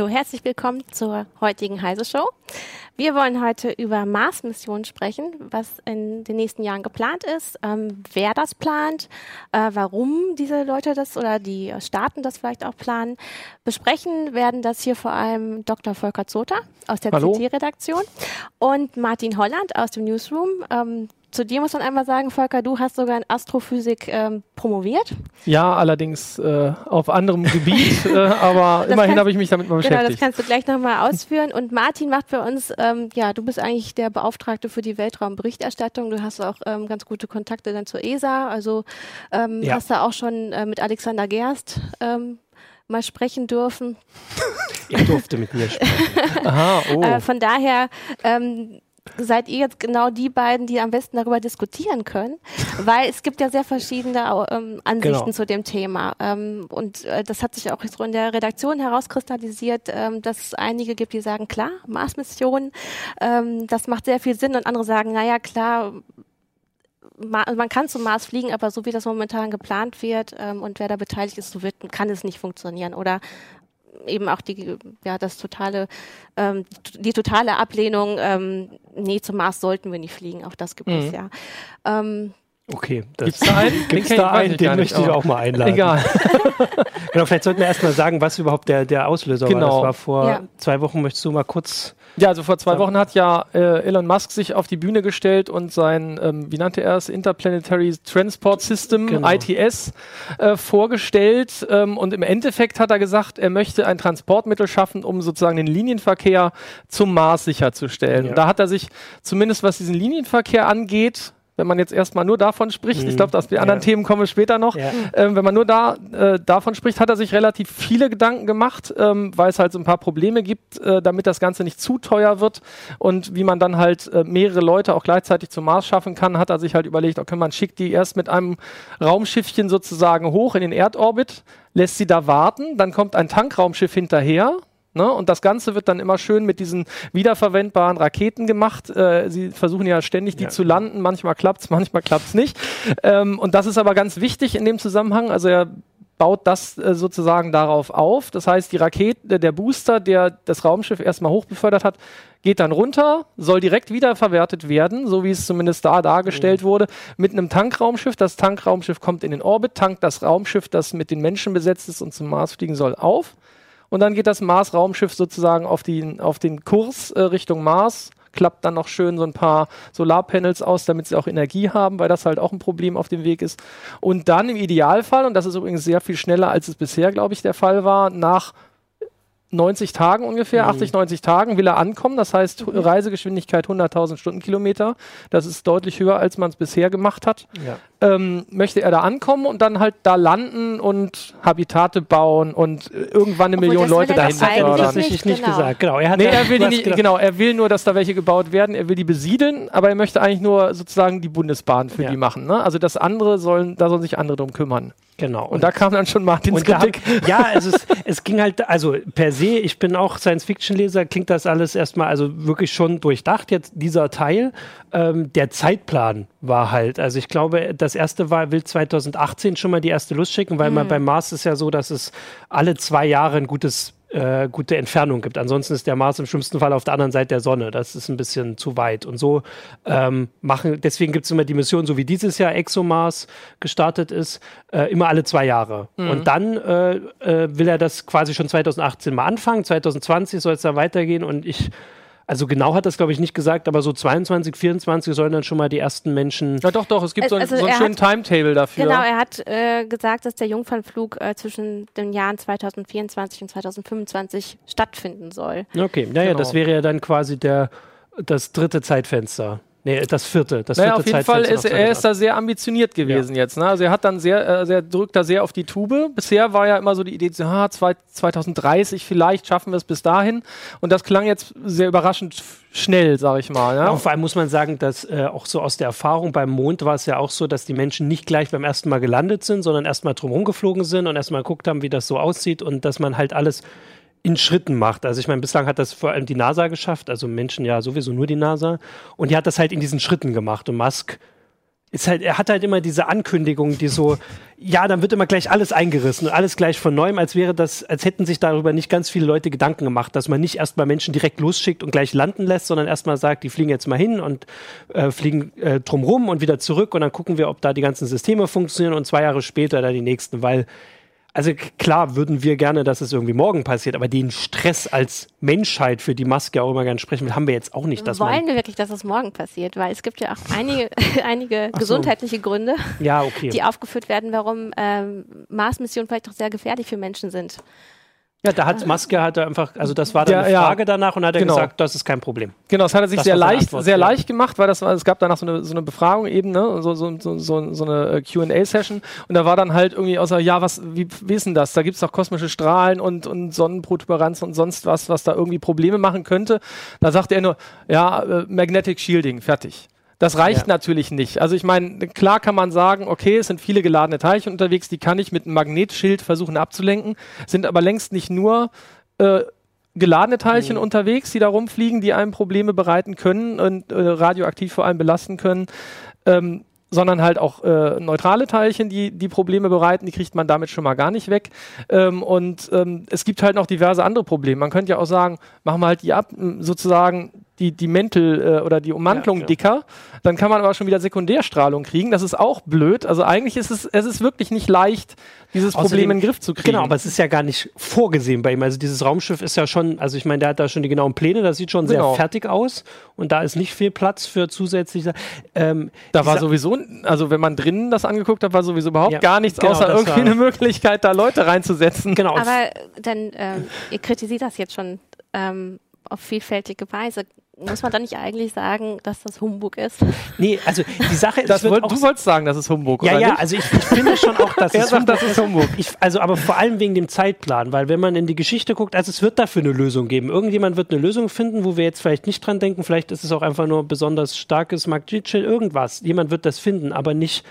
Hallo, herzlich willkommen zur heutigen Heise Show. Wir wollen heute über Mars-Missionen sprechen, was in den nächsten Jahren geplant ist, ähm, wer das plant, äh, warum diese Leute das oder die Staaten das vielleicht auch planen. Besprechen werden das hier vor allem Dr. Volker Zota aus der CT-Redaktion und Martin Holland aus dem Newsroom. Ähm, zu dir muss man einmal sagen, Volker, du hast sogar in Astrophysik ähm, promoviert. Ja, allerdings äh, auf anderem Gebiet, äh, aber das immerhin habe ich mich damit mal beschäftigt. Genau, das kannst du gleich nochmal ausführen. Und Martin macht für uns, ähm, ja, du bist eigentlich der Beauftragte für die Weltraumberichterstattung. Du hast auch ähm, ganz gute Kontakte dann zur ESA. Also ähm, ja. hast da auch schon äh, mit Alexander Gerst ähm, mal sprechen dürfen. Er durfte mit mir sprechen. Aha, oh. Äh, von daher ähm, seid ihr jetzt genau die beiden, die am besten darüber diskutieren können, weil es gibt ja sehr verschiedene ähm, Ansichten genau. zu dem Thema ähm, und äh, das hat sich auch so in der Redaktion herauskristallisiert, ähm, dass es einige gibt, die sagen, klar, Mars-Mission, ähm, das macht sehr viel Sinn und andere sagen, naja, klar, man kann zum Mars fliegen, aber so wie das momentan geplant wird ähm, und wer da beteiligt ist, so wird, kann es nicht funktionieren. Oder eben auch die, ja, das totale, ähm, die totale Ablehnung, ähm, nee, zum Mars sollten wir nicht fliegen, auch das gibt mhm. es ja. Ähm, Okay, gibt es da einen? Gibt's da einen? Den möchte ich auch mal einladen. Egal. genau, vielleicht sollten wir erstmal sagen, was überhaupt der, der Auslöser genau. war. Das war vor ja. zwei Wochen. Möchtest du mal kurz ja, also vor zwei Wochen hat ja äh, Elon Musk sich auf die Bühne gestellt und sein, ähm, wie nannte er es, Interplanetary Transport System, genau. ITS, äh, vorgestellt. Ähm, und im Endeffekt hat er gesagt, er möchte ein Transportmittel schaffen, um sozusagen den Linienverkehr zum Mars sicherzustellen. Ja. Da hat er sich zumindest, was diesen Linienverkehr angeht, wenn man jetzt erstmal nur davon spricht, mhm. ich glaube, dass die anderen ja. Themen kommen später noch, ja. ähm, wenn man nur da äh, davon spricht, hat er sich relativ viele Gedanken gemacht, ähm, weil es halt so ein paar Probleme gibt, äh, damit das Ganze nicht zu teuer wird und wie man dann halt äh, mehrere Leute auch gleichzeitig zum Mars schaffen kann, hat er sich halt überlegt, okay, man schickt die erst mit einem Raumschiffchen sozusagen hoch in den Erdorbit, lässt sie da warten, dann kommt ein Tankraumschiff hinterher, Ne? Und das Ganze wird dann immer schön mit diesen wiederverwendbaren Raketen gemacht. Äh, sie versuchen ja ständig, die ja. zu landen. Manchmal klappt's, manchmal klappt's nicht. Ähm, und das ist aber ganz wichtig in dem Zusammenhang. Also er baut das äh, sozusagen darauf auf. Das heißt, die Rakete, der Booster, der das Raumschiff erstmal hochbefördert hat, geht dann runter, soll direkt wiederverwertet werden, so wie es zumindest da dargestellt mhm. wurde, mit einem Tankraumschiff. Das Tankraumschiff kommt in den Orbit, tankt das Raumschiff, das mit den Menschen besetzt ist und zum Mars fliegen soll, auf und dann geht das Mars-Raumschiff sozusagen auf, die, auf den Kurs äh, Richtung Mars, klappt dann noch schön so ein paar Solarpanels aus, damit sie auch Energie haben, weil das halt auch ein Problem auf dem Weg ist. Und dann im Idealfall, und das ist übrigens sehr viel schneller, als es bisher, glaube ich, der Fall war, nach 90 Tagen ungefähr, mhm. 80, 90 Tagen will er ankommen. Das heißt, mhm. Reisegeschwindigkeit 100.000 Stundenkilometer. Das ist deutlich höher, als man es bisher gemacht hat. Ja. Ähm, möchte er da ankommen und dann halt da landen und Habitate bauen und irgendwann eine Obwohl, Million Leute dahin Das hat er tatsächlich nicht genau. gesagt. Genau, er, hat nee, er will nicht, genau, er will nur, dass da welche gebaut werden. Er will die besiedeln, aber er möchte eigentlich nur sozusagen die Bundesbahn für ja. die machen. Ne? Also das andere sollen, da sollen sich andere drum kümmern. Genau. Und, und, da kam dann schon Martins Kritik. Hab, ja, also es, es ging halt, also per se, ich bin auch Science-Fiction-Leser, klingt das alles erstmal also wirklich schon durchdacht, jetzt dieser Teil. Ähm, der Zeitplan war halt, also ich glaube, das erste war, will 2018 schon mal die erste Lust schicken, weil mhm. man beim Mars ist ja so, dass es alle zwei Jahre ein gutes äh, gute Entfernung gibt. Ansonsten ist der Mars im schlimmsten Fall auf der anderen Seite der Sonne. Das ist ein bisschen zu weit. Und so ähm, machen, deswegen gibt es immer die Mission, so wie dieses Jahr ExoMars gestartet ist, äh, immer alle zwei Jahre. Mhm. Und dann äh, äh will er das quasi schon 2018 mal anfangen. 2020 soll es da weitergehen und ich also genau hat das, glaube ich, nicht gesagt, aber so 22, 24 sollen dann schon mal die ersten Menschen. Ja, doch, doch, es gibt so, also so einen schönen hat, Timetable dafür. Genau, er hat äh, gesagt, dass der Jungfernflug äh, zwischen den Jahren 2024 und 2025 stattfinden soll. Okay, naja, genau. das wäre ja dann quasi der, das dritte Zeitfenster. Nee, das vierte. Das naja, vierte auf jeden Fall ist er ist da sehr ambitioniert gewesen ja. jetzt. Ne? Also er hat dann sehr, äh, sehr drückt da sehr auf die Tube. Bisher war ja immer so die Idee, ah, 2030 vielleicht schaffen wir es bis dahin. Und das klang jetzt sehr überraschend schnell, sag ich mal. Ja? ja vor allem muss man sagen, dass äh, auch so aus der Erfahrung beim Mond war es ja auch so, dass die Menschen nicht gleich beim ersten Mal gelandet sind, sondern erstmal drumherum geflogen sind und erstmal geguckt haben, wie das so aussieht und dass man halt alles in Schritten macht. Also ich meine, bislang hat das vor allem die NASA geschafft, also Menschen ja sowieso nur die NASA. Und die hat das halt in diesen Schritten gemacht. Und Musk, ist halt, er hat halt immer diese Ankündigung, die so, ja, dann wird immer gleich alles eingerissen und alles gleich von neuem, als wäre das, als hätten sich darüber nicht ganz viele Leute Gedanken gemacht, dass man nicht erstmal Menschen direkt losschickt und gleich landen lässt, sondern erstmal sagt, die fliegen jetzt mal hin und äh, fliegen äh, drumrum und wieder zurück und dann gucken wir, ob da die ganzen Systeme funktionieren und zwei Jahre später da die nächsten, weil also klar würden wir gerne, dass es irgendwie morgen passiert, aber den Stress als Menschheit, für die Maske auch immer gerne sprechen will, haben wir jetzt auch nicht. Dass Wollen wir wirklich, dass es morgen passiert? Weil es gibt ja auch einige, einige gesundheitliche Gründe, ja, okay. die aufgeführt werden, warum ähm, Mars-Missionen vielleicht auch sehr gefährlich für Menschen sind. Ja, da hat Maske hat er einfach, also das war dann ja, eine Frage ja. danach und hat er genau. gesagt, das ist kein Problem. Genau, das hat er sich das sehr leicht, sehr leicht gemacht, weil das war, es gab danach so eine, so eine Befragung eben, ne, so, so, so, so, so eine äh, Q&A-Session und da war dann halt irgendwie außer, ja, was, wie, denn das? Da gibt's doch kosmische Strahlen und, und Sonnenprotuberanzen und sonst was, was da irgendwie Probleme machen könnte. Da sagte er nur, ja, äh, Magnetic Shielding, fertig. Das reicht ja. natürlich nicht. Also ich meine, klar kann man sagen, okay, es sind viele geladene Teilchen unterwegs, die kann ich mit einem Magnetschild versuchen abzulenken, sind aber längst nicht nur äh, geladene Teilchen mhm. unterwegs, die da rumfliegen, die einem Probleme bereiten können und äh, radioaktiv vor allem belasten können. Ähm, sondern halt auch äh, neutrale Teilchen, die die Probleme bereiten, die kriegt man damit schon mal gar nicht weg. Ähm, und ähm, es gibt halt noch diverse andere Probleme. Man könnte ja auch sagen, machen wir halt die ab, sozusagen die, die Mäntel äh, oder die Ummantelung ja, dicker, dann kann man aber schon wieder Sekundärstrahlung kriegen. Das ist auch blöd. Also eigentlich ist es, es ist wirklich nicht leicht, dieses Außerdem, Problem in den Griff zu kriegen. Genau, aber es ist ja gar nicht vorgesehen bei ihm. Also dieses Raumschiff ist ja schon, also ich meine, der hat da schon die genauen Pläne, das sieht schon genau. sehr fertig aus und da ist nicht viel Platz für zusätzliche. Ähm, da war sowieso, also wenn man drinnen das angeguckt hat, war sowieso überhaupt ja, gar nichts, genau, außer irgendwie eine Möglichkeit, da Leute reinzusetzen. Genau. Aber dann, ähm, ihr kritisiert das jetzt schon ähm, auf vielfältige Weise muss man dann nicht eigentlich sagen, dass das Humbug ist? Nee, also die Sache ist. Wollt, du wolltest sagen, das ist Humbug, ja, oder? Ja, ja, also ich, ich, finde schon auch, dass es sagt, das ist Humbug. Ich, also, aber vor allem wegen dem Zeitplan, weil wenn man in die Geschichte guckt, also es wird dafür eine Lösung geben. Irgendjemand wird eine Lösung finden, wo wir jetzt vielleicht nicht dran denken. Vielleicht ist es auch einfach nur besonders starkes Magnetchill, irgendwas. Jemand wird das finden, aber nicht.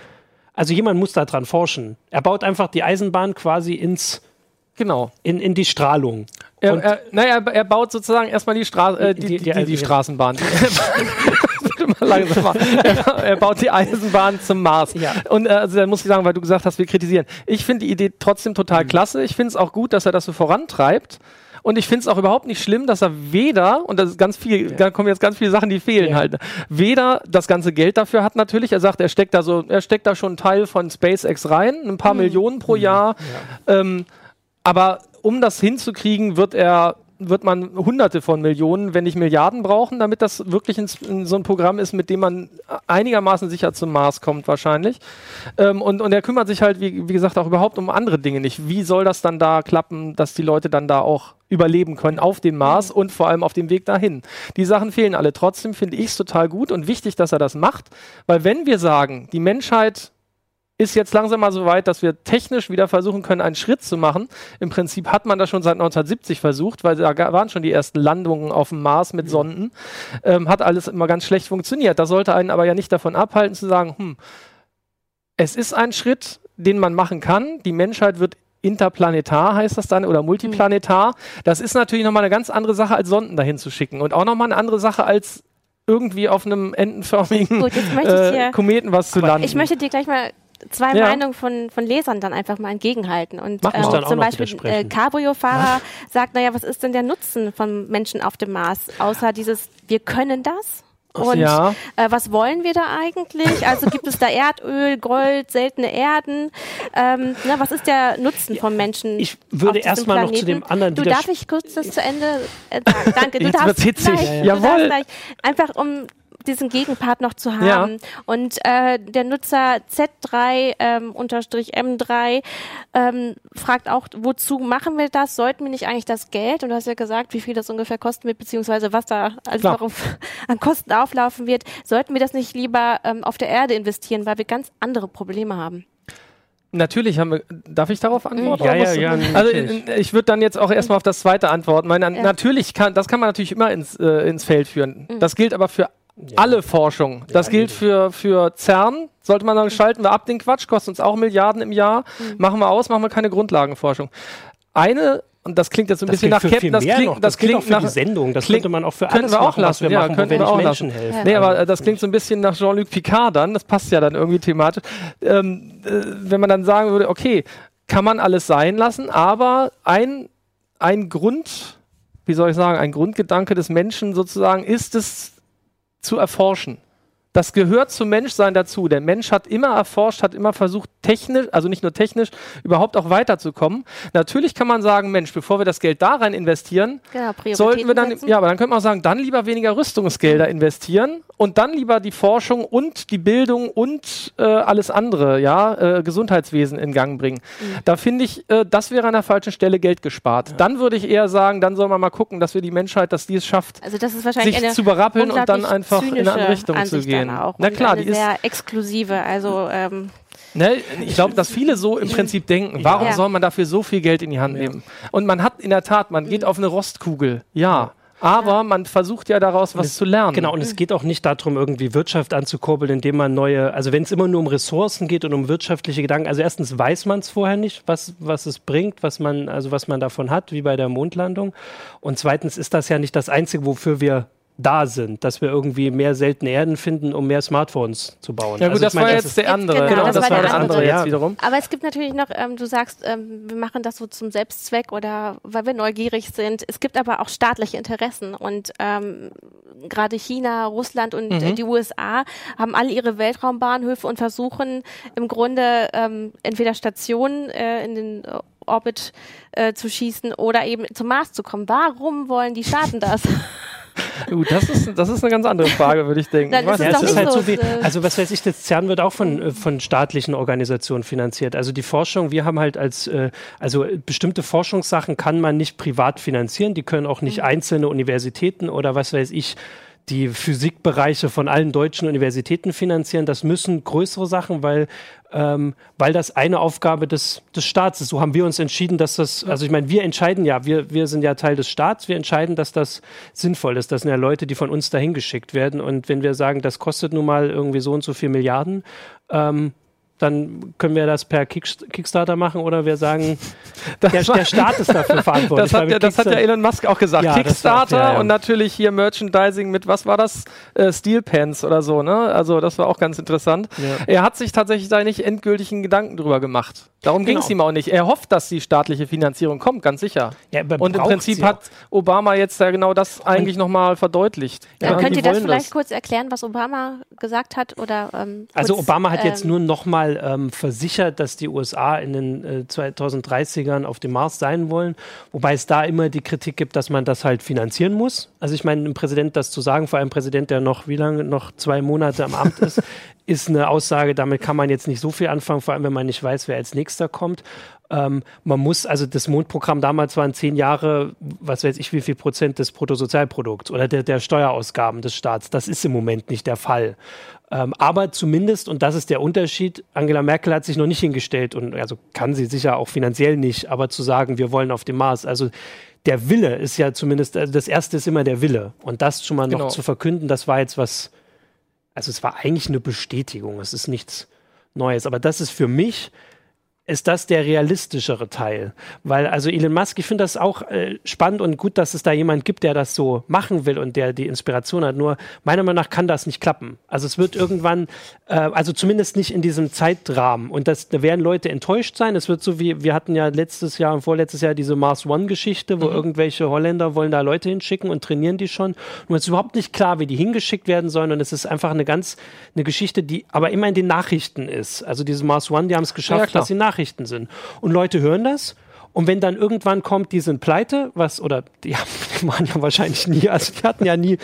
Also jemand muss da dran forschen. Er baut einfach die Eisenbahn quasi ins Genau. In, in die Strahlung. Er, er, naja, er baut sozusagen erstmal die, Stra äh, die, die, die, die, die Straßenbahn. er, er, baut die Eisenbahn zum Mars. Ja. Und äh, also, da muss ich sagen, weil du gesagt hast, wir kritisieren. Ich finde die Idee trotzdem total mhm. klasse. Ich finde es auch gut, dass er das so vorantreibt. Und ich finde es auch überhaupt nicht schlimm, dass er weder, und das ist ganz viel, ja. da kommen jetzt ganz viele Sachen, die fehlen ja. halt, weder das ganze Geld dafür hat natürlich. Er sagt, er steckt da so, er steckt da schon einen Teil von SpaceX rein, ein paar mhm. Millionen pro mhm. Jahr. Ja. Ähm, aber um das hinzukriegen, wird er wird man Hunderte von Millionen, wenn nicht Milliarden brauchen, damit das wirklich in, in so ein Programm ist, mit dem man einigermaßen sicher zum Mars kommt wahrscheinlich. Ähm, und, und er kümmert sich halt, wie, wie gesagt, auch überhaupt um andere Dinge nicht. Wie soll das dann da klappen, dass die Leute dann da auch überleben können auf dem Mars mhm. und vor allem auf dem Weg dahin. Die Sachen fehlen alle. Trotzdem finde ich es total gut und wichtig, dass er das macht, weil wenn wir sagen, die Menschheit ist jetzt langsam mal so weit, dass wir technisch wieder versuchen können, einen Schritt zu machen. Im Prinzip hat man das schon seit 1970 versucht, weil da waren schon die ersten Landungen auf dem Mars mit Sonden. Ähm, hat alles immer ganz schlecht funktioniert. Da sollte einen aber ja nicht davon abhalten zu sagen, hm, es ist ein Schritt, den man machen kann. Die Menschheit wird interplanetar heißt das dann oder multiplanetar. Das ist natürlich nochmal eine ganz andere Sache, als Sonden dahin zu schicken und auch nochmal eine andere Sache, als irgendwie auf einem entenförmigen Gut, äh, Kometen was zu landen. Ich möchte dir gleich mal zwei ja. Meinungen von, von Lesern dann einfach mal entgegenhalten. Und äh, zum Beispiel äh, Cabrio-Fahrer sagt, naja, was ist denn der Nutzen von Menschen auf dem Mars, außer dieses, wir können das? Und ja. äh, was wollen wir da eigentlich? Also gibt es da Erdöl, Gold, seltene Erden? Ähm, na, was ist der Nutzen vom Menschen? Ich würde erstmal noch zu dem anderen. Du darf ich kurz das zu Ende äh? Danke. Du Jetzt darfst gleich, ja, ja. Du darfst gleich, einfach um diesen Gegenpart noch zu haben. Ja. Und äh, der Nutzer Z3 ähm, unterstrich M3 ähm, fragt auch, wozu machen wir das? Sollten wir nicht eigentlich das Geld, und du hast ja gesagt, wie viel das ungefähr kosten wird, beziehungsweise was da also noch an Kosten auflaufen wird, sollten wir das nicht lieber ähm, auf der Erde investieren, weil wir ganz andere Probleme haben? Natürlich haben wir. Darf ich darauf antworten? Ja, ja, ja. Also ich würde dann jetzt auch erstmal auf das zweite antworten. Meine, ja. Natürlich kann, das kann man natürlich immer ins, äh, ins Feld führen. Mhm. Das gilt aber für ja. Alle Forschung. Das ja, gilt für, für CERN. Sollte man sagen, schalten wir ab den Quatsch, kostet uns auch Milliarden im Jahr. Mhm. Machen wir aus, machen wir keine Grundlagenforschung. Eine und das klingt jetzt ein bisschen nach Captain, das klingt, das, das klingt für nach, die Sendung, das klingt, könnte man auch für alles wir auch machen, lassen, wir ja, machen, könnten wir auch Menschen lassen. helfen. Nee, aber äh, das klingt so ein bisschen nach Jean-Luc Picard dann, das passt ja dann irgendwie thematisch. Ähm, äh, wenn man dann sagen würde, okay, kann man alles sein lassen, aber ein, ein Grund, wie soll ich sagen, ein Grundgedanke des Menschen sozusagen ist es zu erforschen. Das gehört zum Menschsein dazu. Der Mensch hat immer erforscht, hat immer versucht, technisch, also nicht nur technisch, überhaupt auch weiterzukommen. Natürlich kann man sagen, Mensch, bevor wir das Geld da rein investieren, genau, sollten wir dann, setzen. ja, aber dann könnte man auch sagen, dann lieber weniger Rüstungsgelder investieren und dann lieber die Forschung und die Bildung und äh, alles andere, ja, äh, Gesundheitswesen in Gang bringen. Mhm. Da finde ich, äh, das wäre an der falschen Stelle Geld gespart. Ja. Dann würde ich eher sagen, dann soll man mal gucken, dass wir die Menschheit, dass die es schafft, also das ist wahrscheinlich sich zu berappeln und dann einfach in eine andere Richtung Ansicht zu gehen gehen. Auch. Na klar, die ist sehr exklusive. Also ähm, Ne, ich glaube, dass viele so im Prinzip denken, warum ja. soll man dafür so viel Geld in die Hand nehmen? Und man hat in der Tat, man geht auf eine Rostkugel, ja. Aber ja. man versucht ja daraus was es, zu lernen. Genau, und es geht auch nicht darum, irgendwie Wirtschaft anzukurbeln, indem man neue, also wenn es immer nur um Ressourcen geht und um wirtschaftliche Gedanken, also erstens weiß man es vorher nicht, was, was es bringt, was man, also was man davon hat, wie bei der Mondlandung. Und zweitens ist das ja nicht das Einzige, wofür wir da sind, dass wir irgendwie mehr seltene Erden finden, um mehr Smartphones zu bauen. Ja gut, also das, war jetzt der andere. Genau, das, das war der andere, jetzt wiederum. Aber es gibt natürlich noch, ähm, du sagst, ähm, wir machen das so zum Selbstzweck oder weil wir neugierig sind. Es gibt aber auch staatliche Interessen und ähm, gerade China, Russland und mhm. äh, die USA haben alle ihre Weltraumbahnhöfe und versuchen im Grunde ähm, entweder Stationen äh, in den Orbit äh, zu schießen oder eben zum Mars zu kommen. Warum wollen die Staaten das? Uh, das, ist, das ist eine ganz andere Frage, würde ich denken. Dann ist ja, es ist halt so wie, also was weiß ich, das CERN wird auch von, äh, von staatlichen Organisationen finanziert. Also die Forschung, wir haben halt als, äh, also bestimmte Forschungssachen kann man nicht privat finanzieren, die können auch nicht mhm. einzelne Universitäten oder was weiß ich die Physikbereiche von allen deutschen Universitäten finanzieren. Das müssen größere Sachen, weil, ähm, weil das eine Aufgabe des, des Staats ist. So haben wir uns entschieden, dass das, also ich meine, wir entscheiden ja, wir, wir sind ja Teil des Staats, wir entscheiden, dass das sinnvoll ist. Das sind ja Leute, die von uns dahin geschickt werden. Und wenn wir sagen, das kostet nun mal irgendwie so und so viel Milliarden, ähm, dann können wir das per Kickstarter machen oder wir sagen, der, der, Staat ist dafür verantwortlich. Das hat, ja, das hat ja Elon Musk auch gesagt. Ja, Kickstarter war, ja, ja. und natürlich hier Merchandising mit, was war das? Äh, Steel Pants oder so, ne? Also das war auch ganz interessant. Er hat sich tatsächlich da nicht endgültigen Gedanken drüber gemacht. Darum genau. ging es ihm auch nicht. Er hofft, dass die staatliche Finanzierung kommt, ganz sicher. und im Prinzip hat Obama jetzt ja genau das eigentlich nochmal verdeutlicht. Ja, könnt ihr das vielleicht das. kurz erklären, was Obama gesagt hat? Oder, ähm, also Obama hat ähm, jetzt nur nochmal mal ähm, versichert, dass die USA in den äh, 2030ern auf dem Mars sein wollen, wobei es da immer die Kritik gibt, dass man das halt finanzieren muss. Also ich meine, einem Präsident das zu sagen, vor allem Präsident, der noch wie lange, noch zwei Monate am Amt ist, ist eine Aussage, damit kann man jetzt nicht so viel anfangen, vor allem wenn man nicht weiß, wer als nächster kommt. Ähm, man muss, also das Mondprogramm damals waren zehn Jahre, was weiß ich, wie viel Prozent des Bruttosozialprodukts oder der, der Steuerausgaben des Staats. Das ist im Moment nicht der Fall. Ähm, aber zumindest, und das ist der Unterschied, Angela Merkel hat sich noch nicht hingestellt und also kann sie sicher auch finanziell nicht, aber zu sagen, wir wollen auf dem Mars, also der Wille ist ja zumindest, also das erste ist immer der Wille. Und das schon mal genau. noch zu verkünden, das war jetzt was, also es war eigentlich eine Bestätigung, es ist nichts Neues. Aber das ist für mich ist das der realistischere Teil. Weil, also Elon Musk, ich finde das auch äh, spannend und gut, dass es da jemand gibt, der das so machen will und der die Inspiration hat. Nur meiner Meinung nach kann das nicht klappen. Also es wird irgendwann, äh, also zumindest nicht in diesem Zeitrahmen. Und das, da werden Leute enttäuscht sein. Es wird so wie, wir hatten ja letztes Jahr und vorletztes Jahr diese Mars One-Geschichte, wo mhm. irgendwelche Holländer wollen da Leute hinschicken und trainieren die schon. Nur es ist überhaupt nicht klar, wie die hingeschickt werden sollen. Und es ist einfach eine ganz, eine Geschichte, die aber immer in den Nachrichten ist. Also diese Mars One, die haben es geschafft, ja, dass sie Nachrichten Nachrichten sind. Und Leute hören das und wenn dann irgendwann kommt, die sind pleite, was, oder die, waren ja wahrscheinlich nie, also die hatten ja nie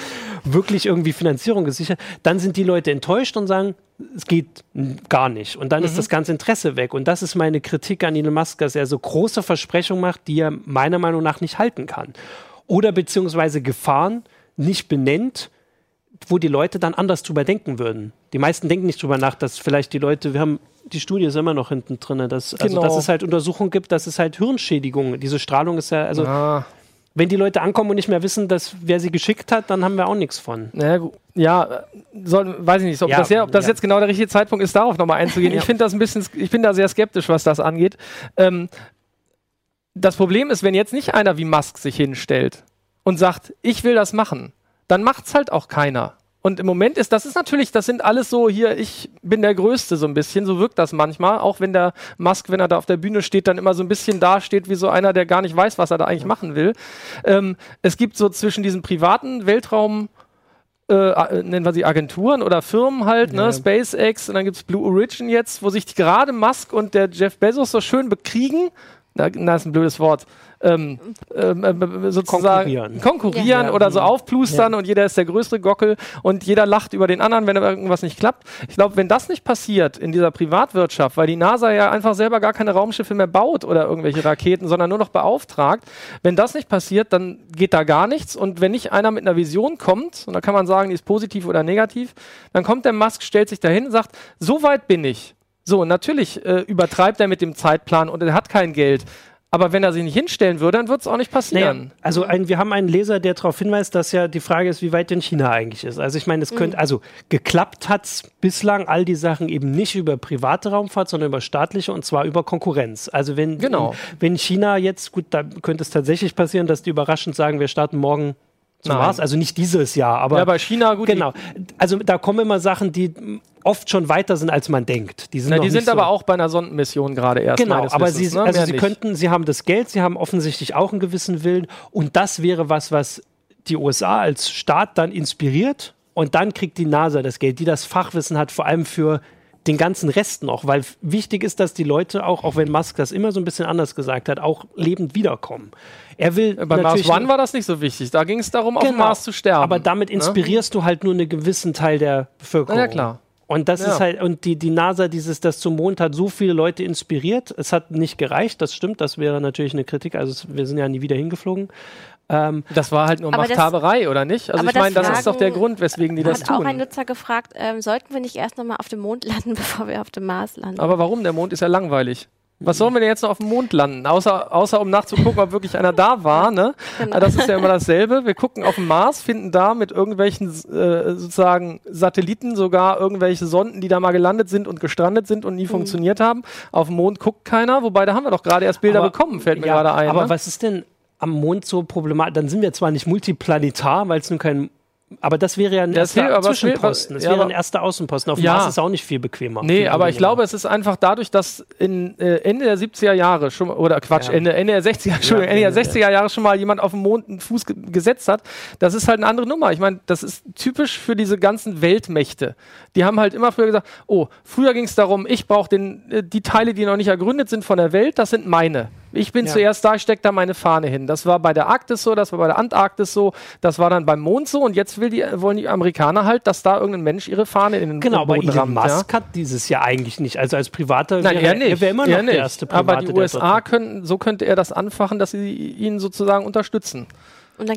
wirklich irgendwie Finanzierung gesichert, dann sind die Leute enttäuscht und sagen, es geht gar nicht. Und dann mhm. ist das ganze Interesse weg. Und das ist meine Kritik an Elon Musk, dass er so große Versprechungen macht, die er meiner Meinung nach nicht halten kann. Oder beziehungsweise Gefahren nicht benennt, wo die Leute dann anders drüber denken würden. Die meisten denken nicht drüber nach, dass vielleicht die Leute, wir haben die Studie ist immer noch hinten drin, dass, also, genau. dass es halt Untersuchungen gibt, dass es halt Hirnschädigungen, diese Strahlung ist ja, also ah. wenn die Leute ankommen und nicht mehr wissen, dass wer sie geschickt hat, dann haben wir auch nichts von. Ja, ja soll, weiß ich nicht, ob ja, das, ja, ob das ja. jetzt genau der richtige Zeitpunkt ist, darauf nochmal einzugehen. Ich finde das ein bisschen, ich bin da sehr skeptisch, was das angeht. Ähm, das Problem ist, wenn jetzt nicht einer wie Musk sich hinstellt und sagt, ich will das machen, dann macht's halt auch keiner. Und im Moment ist, das ist natürlich, das sind alles so hier, ich bin der Größte so ein bisschen, so wirkt das manchmal, auch wenn der Musk, wenn er da auf der Bühne steht, dann immer so ein bisschen dasteht wie so einer, der gar nicht weiß, was er da eigentlich machen will. Ähm, es gibt so zwischen diesen privaten Weltraum, äh, äh nennen wir sie Agenturen oder Firmen halt, ne, ja. SpaceX und dann gibt's Blue Origin jetzt, wo sich gerade Musk und der Jeff Bezos so schön bekriegen. Na, das ist ein blödes Wort ähm, ähm, äh, sozusagen konkurrieren, konkurrieren ja. oder so aufplustern ja. und jeder ist der größere Gockel und jeder lacht über den anderen, wenn irgendwas nicht klappt. Ich glaube, wenn das nicht passiert in dieser Privatwirtschaft, weil die NASA ja einfach selber gar keine Raumschiffe mehr baut oder irgendwelche Raketen, sondern nur noch beauftragt, wenn das nicht passiert, dann geht da gar nichts und wenn nicht einer mit einer Vision kommt, und da kann man sagen, die ist positiv oder negativ, dann kommt der Musk, stellt sich dahin und sagt, so weit bin ich. So, natürlich äh, übertreibt er mit dem Zeitplan und er hat kein Geld. Aber wenn er sich nicht hinstellen würde, dann wird es auch nicht passieren. Naja, also ein, wir haben einen Leser, der darauf hinweist, dass ja die Frage ist, wie weit denn China eigentlich ist. Also ich meine, es mhm. könnte, also geklappt hat es bislang all die Sachen eben nicht über private Raumfahrt, sondern über staatliche und zwar über Konkurrenz. Also wenn, genau. wenn China jetzt, gut, da könnte es tatsächlich passieren, dass die überraschend sagen, wir starten morgen zum Mars. Also nicht dieses Jahr, aber. Ja, bei China, gut. Genau. Also da kommen immer Sachen, die oft schon weiter sind, als man denkt. Die sind, Na, die sind so aber auch bei einer Sondenmission gerade erst. Genau, aber Wissens, sie, ne? also sie könnten, sie haben das Geld, sie haben offensichtlich auch einen gewissen Willen und das wäre was, was die USA als Staat dann inspiriert und dann kriegt die NASA das Geld, die das Fachwissen hat, vor allem für den ganzen Rest noch, weil wichtig ist, dass die Leute auch, auch wenn Musk das immer so ein bisschen anders gesagt hat, auch lebend wiederkommen. Er will bei Mars One war das nicht so wichtig. Da ging es darum, genau, auf Mars zu sterben. Aber damit ne? inspirierst ne? du halt nur einen gewissen Teil der Bevölkerung. ja, klar. Und das ja. ist halt, und die, die NASA, dieses, das zum Mond hat so viele Leute inspiriert. Es hat nicht gereicht, das stimmt, das wäre natürlich eine Kritik. Also wir sind ja nie wieder hingeflogen. Ähm, das war halt nur Machthaberei, das, oder nicht? Also ich meine, das ist doch der Grund, weswegen die das tun. Hat auch ein Nutzer gefragt, ähm, sollten wir nicht erst nochmal auf dem Mond landen, bevor wir auf dem Mars landen? Aber warum? Der Mond ist ja langweilig. Was sollen wir denn jetzt noch auf dem Mond landen? Außer, außer um nachzugucken, ob wirklich einer da war. Ne? Genau. Das ist ja immer dasselbe. Wir gucken auf den Mars, finden da mit irgendwelchen äh, sozusagen Satelliten sogar irgendwelche Sonden, die da mal gelandet sind und gestrandet sind und nie mhm. funktioniert haben. Auf dem Mond guckt keiner, wobei da haben wir doch gerade erst Bilder aber, bekommen, fällt mir ja, gerade ein. Aber ne? was ist denn am Mond so problematisch? Dann sind wir zwar nicht multiplanetar, weil es nun kein aber das wäre ja ein das erster Zwischenposten. Das ja, wäre ein erster Außenposten. Auf ja. Mars ist auch nicht viel bequemer. Nee, aber ich glaube, es ist einfach dadurch, dass in äh, Ende der 70er Jahre schon, oder Quatsch, ja. Ende, Ende der 60er, Entschuldigung, Ende der 60er Jahre schon mal jemand auf dem Mond einen Fuß ge gesetzt hat. Das ist halt eine andere Nummer. Ich meine, das ist typisch für diese ganzen Weltmächte. Die haben halt immer früher gesagt, oh, früher ging es darum, ich brauche äh, die Teile, die noch nicht ergründet sind von der Welt, das sind meine. Ich bin ja. zuerst da, ich stecke da meine Fahne hin. Das war bei der Arktis so, das war bei der Antarktis so, das war dann beim Mond so und jetzt die, wollen die Amerikaner halt, dass da irgendein Mensch ihre Fahne in den genau, Boden aber Elon Musk ja. hat dieses ja eigentlich nicht. Also als Privater Nein, wäre, er, nicht. er wäre immer noch der erste Private. Aber die USA könnten, so könnte er das anfachen, dass sie ihn sozusagen unterstützen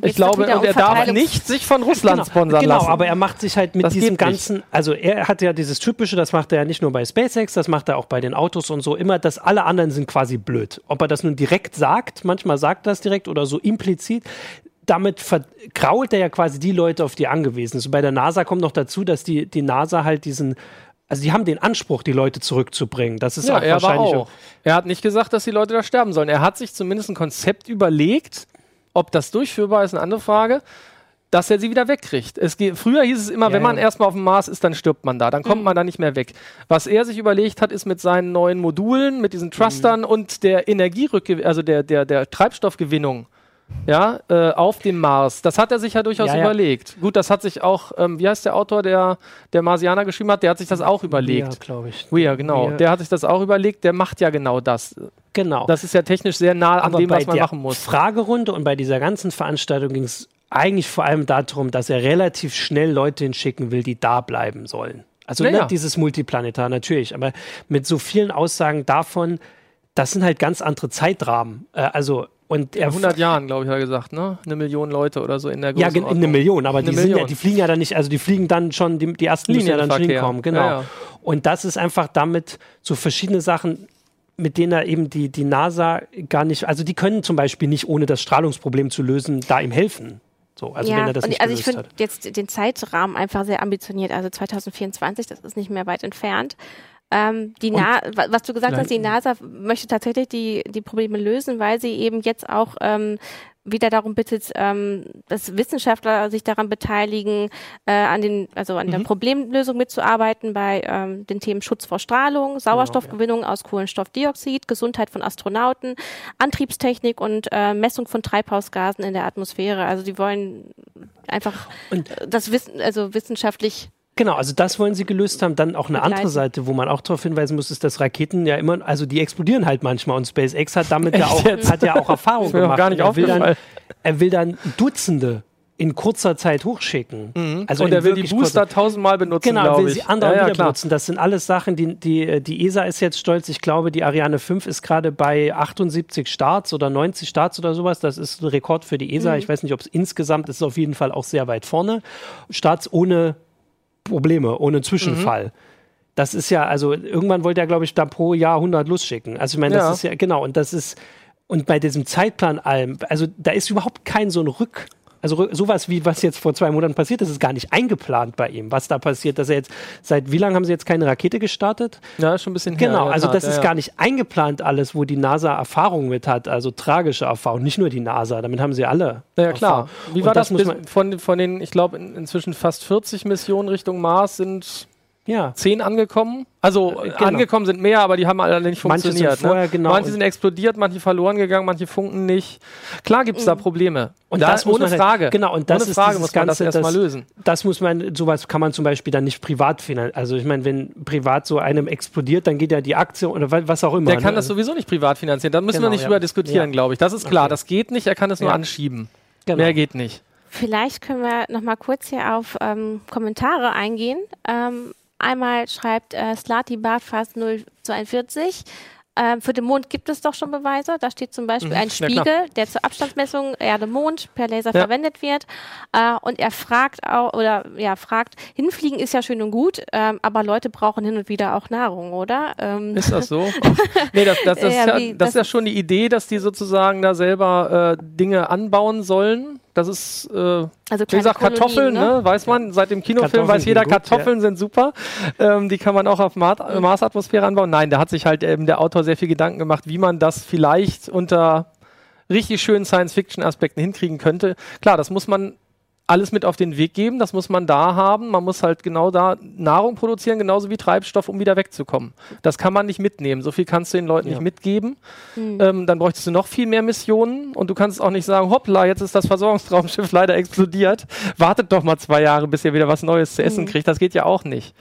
ich glaube, und er darf nicht sich von Russland genau, sponsern genau, lassen. Genau, aber er macht sich halt mit das diesem ganzen, also er hat ja dieses typische, das macht er ja nicht nur bei SpaceX, das macht er auch bei den Autos und so, immer, dass alle anderen sind quasi blöd. Ob er das nun direkt sagt, manchmal sagt er das direkt oder so implizit, damit vergrault er ja quasi die Leute, auf die er angewiesen ist. Und bei der NASA kommt noch dazu, dass die, die NASA halt diesen also die haben den Anspruch, die Leute zurückzubringen. Das ist ja, auch er wahrscheinlich. Auch. Er hat nicht gesagt, dass die Leute da sterben sollen. Er hat sich zumindest ein Konzept überlegt, ob das durchführbar ist, eine andere Frage dass er sie wieder wegkriegt. Es geht, früher hieß es immer, ja, wenn man ja. erstmal auf dem Mars ist, dann stirbt man da, dann kommt mhm. man da nicht mehr weg. Was er sich überlegt hat, ist mit seinen neuen Modulen, mit diesen Thrustern mhm. und der Energierückgewinnung, also der, der, der Treibstoffgewinnung, ja, äh, auf dem Mars. Das hat er sich ja durchaus ja, überlegt. Gut, das hat sich auch, ähm, wie heißt der Autor, der der Marsianer geschrieben hat, der hat sich das auch überlegt. Ja, glaube ich. Weir, genau. Weir. Der hat sich das auch überlegt, der macht ja genau das. Genau. Das ist ja technisch sehr nah an dem, was man machen muss. Fragerunde und bei dieser ganzen Veranstaltung ging es eigentlich vor allem darum, dass er relativ schnell Leute hinschicken will, die da bleiben sollen. Also naja. nicht dieses Multiplanetar natürlich, aber mit so vielen Aussagen davon, das sind halt ganz andere Zeitrahmen. Äh, also und er 100 Jahren, glaube ich, hat er gesagt, ne? Eine Million Leute oder so in der Ja, eine Million, aber eine die, Million. Ja, die fliegen ja dann nicht, also die fliegen dann schon, die, die ersten müssen ja dann schon hinkommen, genau. Ja, ja. Und das ist einfach damit so verschiedene Sachen, mit denen er eben die, die NASA gar nicht, also die können zum Beispiel nicht, ohne das Strahlungsproblem zu lösen, da ihm helfen. So, also ja, wenn er das nicht also ich finde jetzt den Zeitrahmen einfach sehr ambitioniert. Also 2024, das ist nicht mehr weit entfernt. Ähm, die Na was du gesagt hast, die NASA möchte tatsächlich die, die Probleme lösen, weil sie eben jetzt auch ähm, wieder darum bittet, ähm, dass Wissenschaftler sich daran beteiligen, äh, an den, also an mhm. der Problemlösung mitzuarbeiten bei ähm, den Themen Schutz vor Strahlung, Sauerstoffgewinnung genau, ja. aus Kohlenstoffdioxid, Gesundheit von Astronauten, Antriebstechnik und äh, Messung von Treibhausgasen in der Atmosphäre. Also die wollen einfach und das Wissen, also wissenschaftlich Genau, also das wollen sie gelöst haben. Dann auch eine begleiten. andere Seite, wo man auch darauf hinweisen muss, ist, dass Raketen ja immer, also die explodieren halt manchmal und SpaceX hat damit ja auch, hat ja auch Erfahrung gemacht. Gar nicht er, will dann, er will dann Dutzende in kurzer Zeit hochschicken. Mhm. Also und er will die Booster tausendmal benutzen, Genau, will sie andere ja, ja, wieder benutzen. Das sind alles Sachen, die, die, die ESA ist jetzt stolz. Ich glaube, die Ariane 5 ist gerade bei 78 Starts oder 90 Starts oder sowas. Das ist ein Rekord für die ESA. Mhm. Ich weiß nicht, ob es insgesamt ist, auf jeden Fall auch sehr weit vorne. Starts ohne Probleme, ohne Zwischenfall. Mhm. Das ist ja, also irgendwann wollte er, glaube ich, da pro Jahr 100 losschicken. Also ich meine, das ja. ist ja, genau, und das ist, und bei diesem Zeitplan allem, also da ist überhaupt kein so ein Rück, also sowas wie was jetzt vor zwei Monaten passiert ist, ist gar nicht eingeplant bei ihm, was da passiert, dass er jetzt seit wie lange haben sie jetzt keine Rakete gestartet? Ja, schon ein bisschen her. Genau, also das ja, ist ja. gar nicht eingeplant alles, wo die NASA Erfahrung mit hat, also tragische Erfahrung, nicht nur die NASA, damit haben sie alle. Ja, ja klar. Wie war das, das von, von den, ich glaube, in, inzwischen fast 40 Missionen Richtung Mars sind ja. zehn angekommen. Also äh, genau. angekommen sind mehr, aber die haben alle nicht funktioniert. Manche sind, vorher, ne? genau manche sind explodiert, manche verloren gegangen, manche funken nicht. Klar gibt es da Probleme. Und das, das ohne Frage. Genau, und das ohne Frage muss man Ganze, das erstmal lösen. Das muss man, sowas kann man zum Beispiel dann nicht privat finanzieren. Also ich meine, wenn privat so einem explodiert, dann geht ja die Aktie oder was auch immer. Der kann ne? das sowieso nicht privat finanzieren. Da müssen genau, wir nicht ja. drüber diskutieren, ja. glaube ich. Das ist klar. Okay. Das geht nicht, er kann es nur anschieben. Genau. Mehr geht nicht. Vielleicht können wir noch mal kurz hier auf ähm, Kommentare eingehen. Ähm, Einmal schreibt äh, Slati Barfast 042. Ähm, für den Mond gibt es doch schon Beweise. Da steht zum Beispiel mhm, ein Spiegel, ja, der zur Abstandsmessung Erde-Mond per Laser ja. verwendet wird. Äh, und er fragt auch, oder ja, fragt, hinfliegen ist ja schön und gut, ähm, aber Leute brauchen hin und wieder auch Nahrung, oder? Ähm ist das so? nee, das, das, das, ja, ist, ja, das, das ist ja schon die Idee, dass die sozusagen da selber äh, Dinge anbauen sollen das ist, äh, also wie gesagt, Kartoffeln, ne? ne? weiß man, seit dem Kinofilm Kartoffeln weiß jeder, gut, Kartoffeln ja. sind super. Ähm, die kann man auch auf Marsatmosphäre anbauen. Nein, da hat sich halt eben der Autor sehr viel Gedanken gemacht, wie man das vielleicht unter richtig schönen Science-Fiction-Aspekten hinkriegen könnte. Klar, das muss man alles mit auf den Weg geben. Das muss man da haben. Man muss halt genau da Nahrung produzieren, genauso wie Treibstoff, um wieder wegzukommen. Das kann man nicht mitnehmen. So viel kannst du den Leuten ja. nicht mitgeben. Mhm. Ähm, dann bräuchtest du noch viel mehr Missionen und du kannst auch nicht sagen, hoppla, jetzt ist das Versorgungsraumschiff leider explodiert. Wartet doch mal zwei Jahre, bis ihr wieder was Neues zu essen mhm. kriegt. Das geht ja auch nicht.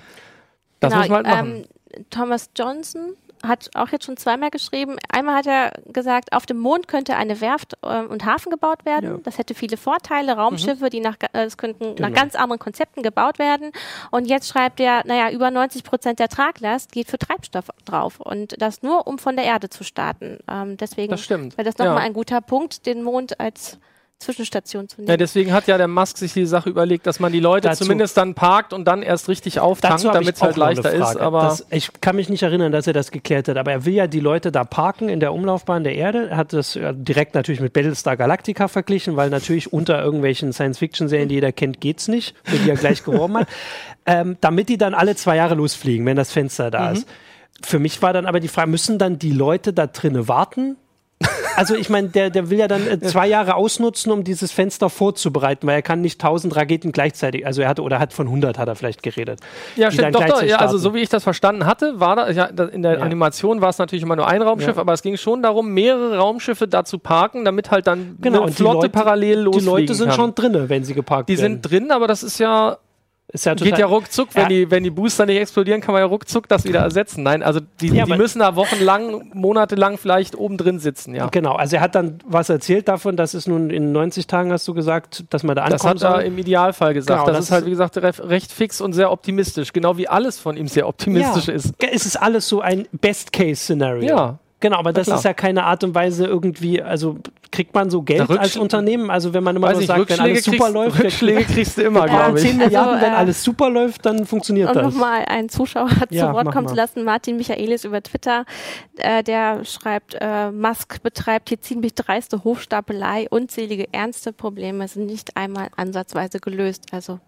Das genau, muss man halt machen. Ähm, Thomas Johnson hat auch jetzt schon zweimal geschrieben. Einmal hat er gesagt, auf dem Mond könnte eine Werft äh, und Hafen gebaut werden. Ja. Das hätte viele Vorteile. Raumschiffe, mhm. die nach, äh, das könnten genau. nach ganz anderen Konzepten gebaut werden. Und jetzt schreibt er, naja, über 90 Prozent der Traglast geht für Treibstoff drauf. Und das nur, um von der Erde zu starten. Ähm, deswegen wäre das nochmal ja. ein guter Punkt, den Mond als Zwischenstation zu nehmen. Ja, deswegen hat ja der Musk sich die Sache überlegt, dass man die Leute dazu, zumindest dann parkt und dann erst richtig auftankt, damit es halt leichter ist. Aber das, ich kann mich nicht erinnern, dass er das geklärt hat, aber er will ja die Leute da parken in der Umlaufbahn der Erde. Er hat das direkt natürlich mit Battlestar Galactica verglichen, weil natürlich unter irgendwelchen Science-Fiction-Serien, die jeder kennt, geht's nicht, für die er gleich geworben hat. Ähm, damit die dann alle zwei Jahre losfliegen, wenn das Fenster da mhm. ist. Für mich war dann aber die Frage, müssen dann die Leute da drinnen warten, also ich meine, der, der will ja dann äh, zwei Jahre ausnutzen, um dieses Fenster vorzubereiten, weil er kann nicht tausend Raketen gleichzeitig, also er hat oder hat von 100 hat er vielleicht geredet. Ja, stimmt, doch, doch, ja, also so wie ich das verstanden hatte, war da, ja, in der ja. Animation war es natürlich immer nur ein Raumschiff, ja. aber es ging schon darum, mehrere Raumschiffe da zu parken, damit halt dann genau, eine Flotte Leute, parallel losfliegen Die Leute sind kann. schon drin, wenn sie geparkt die werden. Die sind drin, aber das ist ja ist ja Geht ja ruckzuck, wenn, ja. Die, wenn die Booster nicht explodieren, kann man ja ruckzuck das wieder ersetzen. Nein, also die, ja, die müssen da wochenlang, monatelang vielleicht oben drin sitzen, ja. Genau, also er hat dann was erzählt davon, dass es nun in 90 Tagen, hast du gesagt, dass man da ankommt. Das hat er im Idealfall gesagt. Genau, das, das, ist halt, wie gesagt, recht fix und sehr optimistisch. Genau wie alles von ihm sehr optimistisch ja. ist. Es ist alles so ein Best-Case-Szenario. Ja. Genau, aber das ist ja keine Art und Weise irgendwie, also kriegt man so Geld als Unternehmen? Also wenn man immer so sagt, wenn alles super läuft, Rückschläge kriegst du immer, glaube ich. 10 Milliarden, also, wenn äh, alles super läuft, dann funktioniert um das. Um nochmal einen Zuschauer ja, zu Wort kommen zu lassen, Martin Michaelis über Twitter, äh, der schreibt, äh, Musk betreibt hier ziemlich dreiste Hochstapelei, unzählige ernste Probleme sind nicht einmal ansatzweise gelöst. Also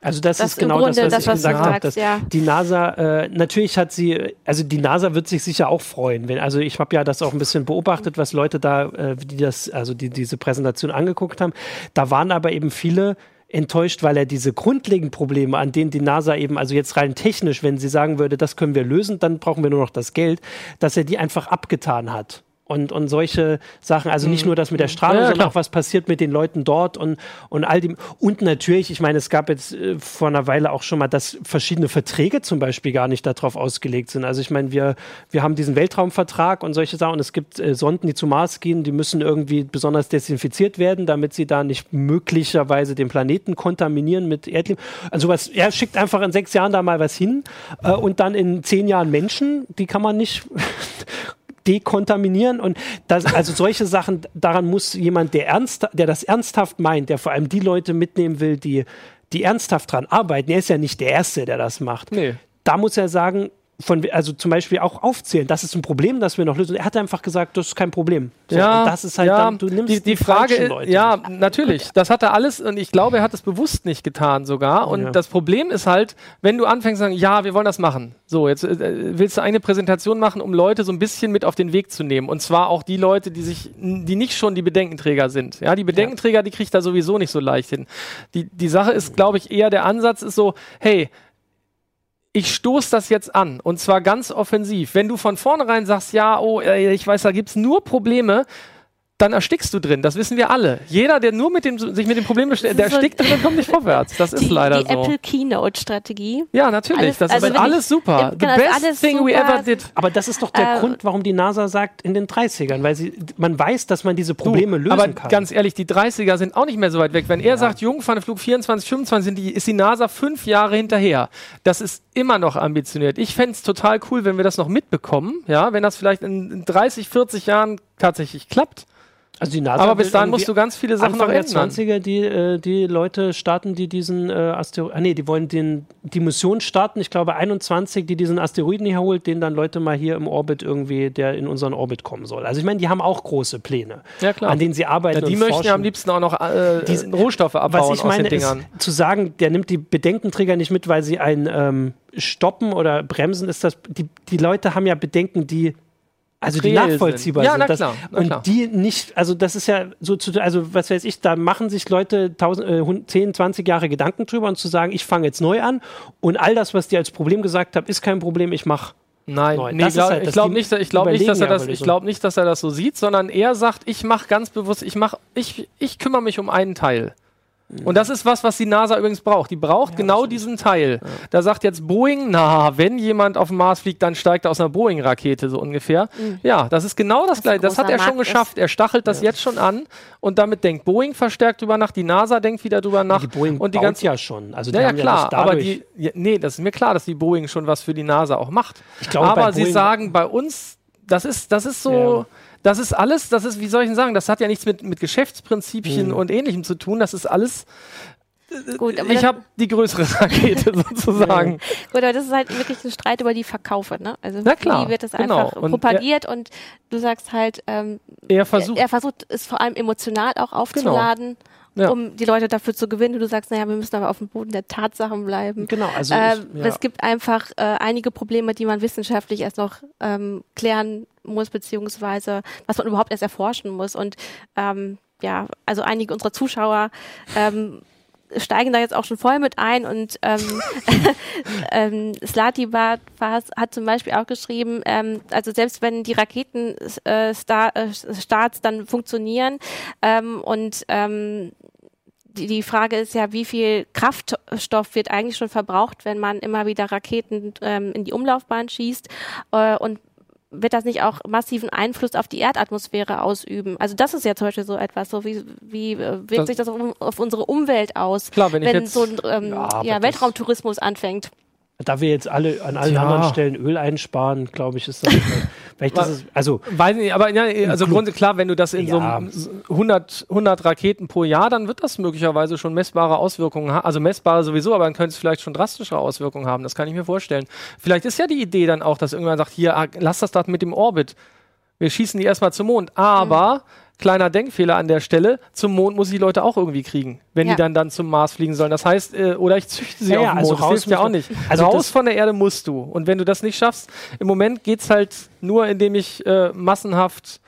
Also das, das ist genau das, was das, ich was gesagt habe. Dass ja. Die NASA, äh, natürlich hat sie, also die NASA wird sich sicher auch freuen. Wenn, also ich habe ja das auch ein bisschen beobachtet, was Leute da, äh, die das, also die diese Präsentation angeguckt haben. Da waren aber eben viele enttäuscht, weil er diese grundlegenden Probleme, an denen die NASA eben, also jetzt rein technisch, wenn sie sagen würde, das können wir lösen, dann brauchen wir nur noch das Geld, dass er die einfach abgetan hat und, und solche Sachen. Also nicht mhm. nur das mit der Strahlung, ja, sondern auch was passiert mit den Leuten dort und, und all dem. Und natürlich, ich meine, es gab jetzt äh, vor einer Weile auch schon mal, dass verschiedene Verträge zum Beispiel gar nicht darauf ausgelegt sind. Also ich meine, wir, wir haben diesen Weltraumvertrag und solche Sachen. Und es gibt äh, Sonden, die zum Mars gehen, die müssen irgendwie besonders desinfiziert werden, damit sie da nicht möglicherweise den Planeten kontaminieren mit Erdleben. Also was, er schickt einfach in sechs Jahren da mal was hin äh, und dann in zehn Jahren Menschen, die kann man nicht dekontaminieren und das, also solche Sachen, daran muss jemand, der ernst, der das ernsthaft meint, der vor allem die Leute mitnehmen will, die, die ernsthaft dran arbeiten, er ist ja nicht der Erste, der das macht. Nee. Da muss er sagen, von, also zum Beispiel auch aufzählen, das ist ein Problem, das wir noch lösen. Er hat einfach gesagt, das ist kein Problem. So, ja, das ist halt ja, dann, du nimmst die, die, die Frage, Leute. ja, natürlich, das hat er alles und ich glaube, er hat es bewusst nicht getan sogar. Und ja. das Problem ist halt, wenn du anfängst zu sagen, ja, wir wollen das machen. So, jetzt äh, willst du eine Präsentation machen, um Leute so ein bisschen mit auf den Weg zu nehmen. Und zwar auch die Leute, die sich, die nicht schon die Bedenkenträger sind. Ja, die Bedenkenträger, die kriegt er sowieso nicht so leicht hin. Die, die Sache ist, glaube ich, eher der Ansatz ist so, hey, ich stoße das jetzt an und zwar ganz offensiv. Wenn du von vornherein sagst, ja, oh, ich weiß, da gibt es nur Probleme, dann erstickst du drin. Das wissen wir alle. Jeder, der nur mit dem, sich mit dem Problem beschäftigt, der erstickt drin und kommt nicht vorwärts. Das die, ist leider die so. Die Apple Keynote Strategie. Ja, natürlich. Alles, das also ist alles super. The best thing super. we ever did. Aber das ist doch der äh, Grund, warum die NASA sagt in den 30ern, weil sie, man weiß, dass man diese Probleme du, lösen aber kann. ganz ehrlich, die 30er sind auch nicht mehr so weit weg. Wenn er ja. sagt, Jungfernflug 24, 25, sind die, ist die NASA fünf Jahre hinterher. Das ist immer noch ambitioniert. Ich fände es total cool, wenn wir das noch mitbekommen, ja, wenn das vielleicht in 30, 40 Jahren tatsächlich klappt. Also die NASA Aber bis dahin musst du ganz viele Sachen Anfang noch ändern. der 20er, die, äh, die Leute starten, die diesen äh, Asteroiden, ah, nee, die wollen den, die Mission starten, ich glaube 21, die diesen Asteroiden hier holt, den dann Leute mal hier im Orbit irgendwie, der in unseren Orbit kommen soll. Also ich meine, die haben auch große Pläne, ja, klar. an denen sie arbeiten. Ja, die möchten ja am liebsten auch noch äh, die, Rohstoffe abbauen was ich meine, aus den Dingern. Ist, zu sagen, der nimmt die Bedenkenträger nicht mit, weil sie ein ähm, Stoppen oder Bremsen ist das, die, die Leute haben ja Bedenken, die also die nachvollziehbar sind. Ja, na das, klar, na klar. Und die nicht, also das ist ja so zu, also was weiß ich, da machen sich Leute 1000, äh, 10, 20 Jahre Gedanken drüber und zu sagen, ich fange jetzt neu an und all das, was dir als Problem gesagt habe, ist kein Problem, ich mache Nein, nee, glaub, halt, ich glaube nicht, ich glaube nicht, dass er das, ich glaube nicht, dass er das so sieht, sondern er sagt, ich mache ganz bewusst, ich mache, ich, ich kümmere mich um einen Teil. Und das ist was, was die NASA übrigens braucht. Die braucht ja, genau diesen Teil. Ja. Da sagt jetzt Boeing, na, wenn jemand auf dem Mars fliegt, dann steigt er aus einer Boeing-Rakete so ungefähr. Mhm. Ja, das ist genau das, das gleiche. Das hat er schon geschafft. Er stachelt das ja. jetzt schon an und damit denkt Boeing verstärkt drüber nach, die NASA denkt wieder drüber nach. Die Boeing und die ganze ja schon. Also die ja, ja klar, aber die, ja, nee, das ist mir klar, dass die Boeing schon was für die NASA auch macht. Ich glaube, aber sie sagen bei uns, das ist, das ist so das ist alles, das ist, wie soll ich denn sagen, das hat ja nichts mit, mit Geschäftsprinzipien mhm. und ähnlichem zu tun. Das ist alles. Gut, ich habe die größere Rakete sozusagen. Ja. Gut, aber das ist halt wirklich ein Streit über die Verkaufe, ne? Also Na klar, wie wird das genau. einfach und propagiert er, und du sagst halt, ähm, er versucht, er, er, versucht es vor allem emotional auch aufzuladen. Genau. Ja. um die Leute dafür zu gewinnen. Du sagst, naja, wir müssen aber auf dem Boden der Tatsachen bleiben. Genau, also äh, ich, ja. es gibt einfach äh, einige Probleme, die man wissenschaftlich erst noch ähm, klären muss, beziehungsweise was man überhaupt erst erforschen muss. Und ähm, ja, also einige unserer Zuschauer ähm, steigen da jetzt auch schon voll mit ein und ähm, ähm, Slati Bart hat zum Beispiel auch geschrieben, ähm, also selbst wenn die Raketenstarts äh, äh, dann funktionieren ähm, und ähm, die, die Frage ist ja, wie viel Kraftstoff wird eigentlich schon verbraucht, wenn man immer wieder Raketen ähm, in die Umlaufbahn schießt äh, und wird das nicht auch massiven Einfluss auf die Erdatmosphäre ausüben? Also das ist ja zum Beispiel so etwas, so wie, wie äh, wirkt das sich das auf, auf, unsere Umwelt aus, klar, wenn, wenn so ein ähm, ja, ja, Weltraumtourismus anfängt? Da wir jetzt alle an allen ja. anderen Stellen Öl einsparen, glaube ich, ist das. vielleicht das ist, also weiß nicht, aber ja, also Grund, klar, wenn du das in ja. so 100, 100 Raketen pro Jahr, dann wird das möglicherweise schon messbare Auswirkungen haben. Also messbare sowieso, aber dann könnte es vielleicht schon drastischere Auswirkungen haben. Das kann ich mir vorstellen. Vielleicht ist ja die Idee dann auch, dass irgendwann sagt, hier, ah, lass das da mit dem Orbit. Wir schießen die erstmal zum Mond, aber mhm kleiner Denkfehler an der Stelle, zum Mond muss ich die Leute auch irgendwie kriegen, wenn ja. die dann, dann zum Mars fliegen sollen. Das heißt, äh, oder ich züchte sie ja, auf dem also Mond, das hilft ja auch nicht. Also raus von der Erde musst du. Und wenn du das nicht schaffst, im Moment geht es halt nur, indem ich äh, massenhaft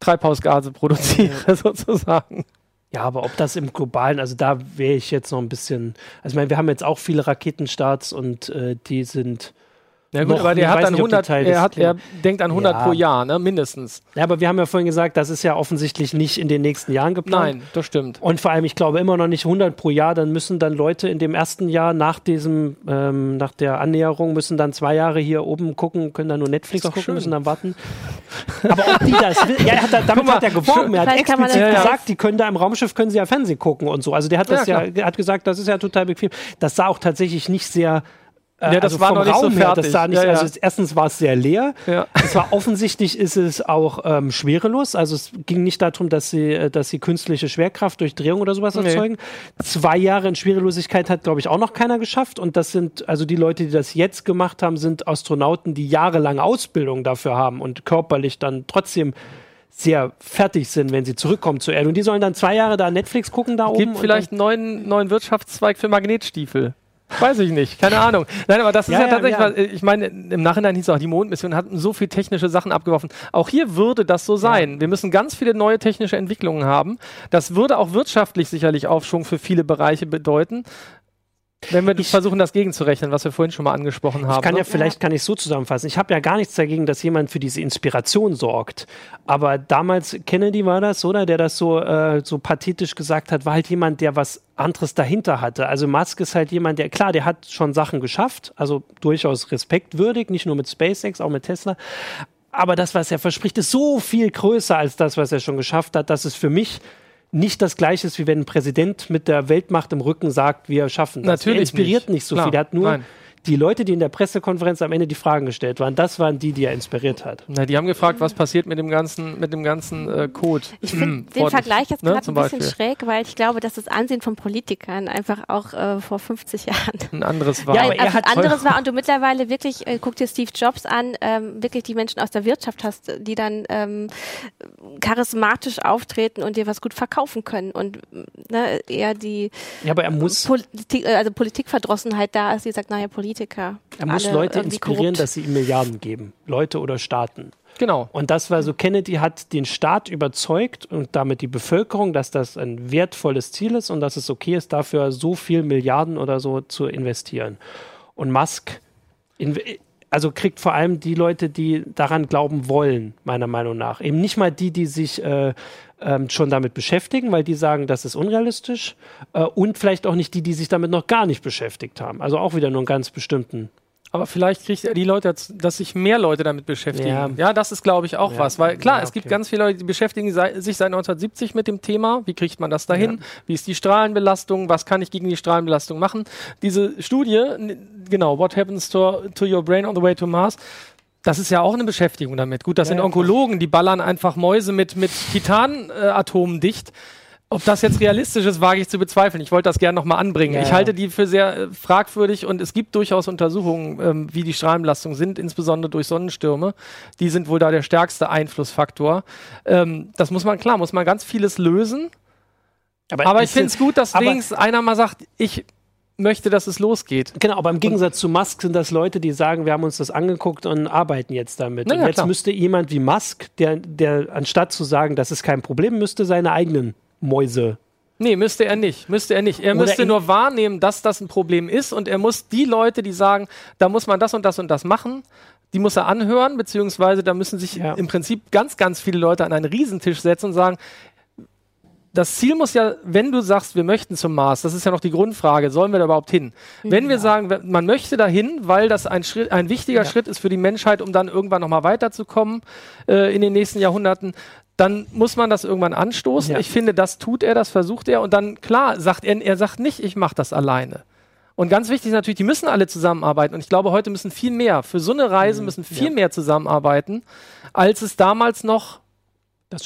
Treibhausgase produziere, sozusagen. Ja, aber ob das im globalen, also da wäre ich jetzt noch ein bisschen, also ich meine, wir haben jetzt auch viele Raketenstarts und äh, die sind ja gut, aber der hat dann 100, er, hat, er denkt an 100 ja. pro Jahr, ne, mindestens. Ja, aber wir haben ja vorhin gesagt, das ist ja offensichtlich nicht in den nächsten Jahren geplant. Nein, das stimmt. Und vor allem, ich glaube immer noch nicht 100 pro Jahr, dann müssen dann Leute in dem ersten Jahr nach diesem, ähm, nach der Annäherung, müssen dann zwei Jahre hier oben gucken, können dann nur Netflix gucken, schön. müssen dann warten. aber ob die das will, ja, er hat, damit mal, hat er geworben, er hat explizit ja, gesagt, die können da im Raumschiff, können sie ja Fernsehen gucken und so. Also der hat das ja, ja hat gesagt, das ist ja total bequem. Das sah auch tatsächlich nicht sehr ja, das also war noch nicht Raum so fertig. Her, nicht, ja, ja. Also erstens war es sehr leer. Ja. Es war offensichtlich ist es auch ähm, schwerelos. Also es ging nicht darum, dass sie, äh, dass sie künstliche Schwerkraft durch Drehung oder sowas nee. erzeugen. Zwei Jahre in Schwerelosigkeit hat, glaube ich, auch noch keiner geschafft. Und das sind, also die Leute, die das jetzt gemacht haben, sind Astronauten, die jahrelang Ausbildung dafür haben und körperlich dann trotzdem sehr fertig sind, wenn sie zurückkommen zur Erde. Und die sollen dann zwei Jahre da Netflix gucken da Gibt oben. Gibt vielleicht einen neuen, neuen Wirtschaftszweig für Magnetstiefel. Weiß ich nicht, keine Ahnung. Nein, aber das ist ja, ja tatsächlich, ja. Was, ich meine, im Nachhinein hieß es auch, die Mondmission hat so viele technische Sachen abgeworfen. Auch hier würde das so sein. Wir müssen ganz viele neue technische Entwicklungen haben. Das würde auch wirtschaftlich sicherlich Aufschwung für viele Bereiche bedeuten. Wenn wir ich, versuchen, das gegenzurechnen, was wir vorhin schon mal angesprochen haben. Ich kann ne? ja, vielleicht kann ich so zusammenfassen. Ich habe ja gar nichts dagegen, dass jemand für diese Inspiration sorgt. Aber damals, Kennedy war das, oder? Der das so, äh, so pathetisch gesagt hat, war halt jemand, der was anderes dahinter hatte. Also Musk ist halt jemand, der, klar, der hat schon Sachen geschafft, also durchaus respektwürdig, nicht nur mit SpaceX, auch mit Tesla. Aber das, was er verspricht, ist so viel größer als das, was er schon geschafft hat, dass es für mich nicht das Gleiche ist, wie wenn ein Präsident mit der Weltmacht im Rücken sagt, wir schaffen das. Natürlich er inspiriert nicht, nicht so Klar, viel. Er hat nur nein die Leute, die in der Pressekonferenz am Ende die Fragen gestellt waren, das waren die, die er inspiriert hat. Na, die haben gefragt, was passiert mit dem ganzen, mit dem ganzen äh, Code. Ich finde den Vergleich jetzt ne, gerade ein bisschen Beispiel. schräg, weil ich glaube, dass das Ansehen von Politikern einfach auch äh, vor 50 Jahren ein anderes war. Ja, aber er hat anderes war und du mittlerweile wirklich, äh, guck dir Steve Jobs an, ähm, wirklich die Menschen aus der Wirtschaft hast, die dann ähm, charismatisch auftreten und dir was gut verkaufen können und ne, eher die ja, aber er muss Politik, äh, also Politikverdrossenheit da ist, die sagt, naja, Politiker. Er muss Leute inspirieren, korrupt. dass sie ihm Milliarden geben. Leute oder Staaten. Genau. Und das war so, Kennedy hat den Staat überzeugt und damit die Bevölkerung, dass das ein wertvolles Ziel ist und dass es okay ist, dafür so viel Milliarden oder so zu investieren. Und Musk, also kriegt vor allem die Leute, die daran glauben wollen, meiner Meinung nach. Eben nicht mal die, die sich äh, ähm, schon damit beschäftigen, weil die sagen, das ist unrealistisch. Äh, und vielleicht auch nicht die, die sich damit noch gar nicht beschäftigt haben. Also auch wieder nur einen ganz bestimmten aber vielleicht kriegt die Leute, dass sich mehr Leute damit beschäftigen. Ja, ja das ist, glaube ich, auch ja. was. Weil klar, ja, es gibt ganz viele Leute, die beschäftigen sich seit 1970 mit dem Thema. Wie kriegt man das dahin? Wie ist die Strahlenbelastung? Was kann ich gegen die Strahlenbelastung machen? Diese Studie, genau, What Happens to, to Your Brain on the Way to Mars, das ist ja auch eine Beschäftigung damit. Gut, das sind Onkologen, die ballern einfach Mäuse mit, mit Titanatomen äh, dicht. Ob das jetzt realistisch ist, wage ich zu bezweifeln. Ich wollte das gerne nochmal anbringen. Ja, ich halte die für sehr äh, fragwürdig und es gibt durchaus Untersuchungen, ähm, wie die Strahlenbelastungen sind, insbesondere durch Sonnenstürme. Die sind wohl da der stärkste Einflussfaktor. Ähm, das muss man, klar, muss man ganz vieles lösen. Aber, aber ich finde es gut, dass wenigstens einer mal sagt, ich möchte, dass es losgeht. Genau, aber im Gegensatz und zu Musk sind das Leute, die sagen, wir haben uns das angeguckt und arbeiten jetzt damit. Na, und jetzt klar. müsste jemand wie Musk, der, der anstatt zu sagen, das ist kein Problem, müsste seine eigenen Mäuse Nee, müsste er nicht. Müsste er nicht. Er Oder müsste nur wahrnehmen, dass das ein Problem ist und er muss die Leute, die sagen, da muss man das und das und das machen, die muss er anhören, beziehungsweise da müssen sich ja. im Prinzip ganz, ganz viele Leute an einen Riesentisch setzen und sagen, das Ziel muss ja, wenn du sagst, wir möchten zum Mars, das ist ja noch die Grundfrage, sollen wir da überhaupt hin? Wenn ja. wir sagen, man möchte dahin, weil das ein, Schritt, ein wichtiger ja. Schritt ist für die Menschheit, um dann irgendwann nochmal weiterzukommen äh, in den nächsten Jahrhunderten, dann muss man das irgendwann anstoßen. Ja. Ich finde, das tut er, das versucht er. Und dann, klar, sagt er, er sagt nicht, ich mache das alleine. Und ganz wichtig ist natürlich, die müssen alle zusammenarbeiten. Und ich glaube, heute müssen viel mehr, für so eine Reise mhm. müssen viel mehr zusammenarbeiten, als es damals noch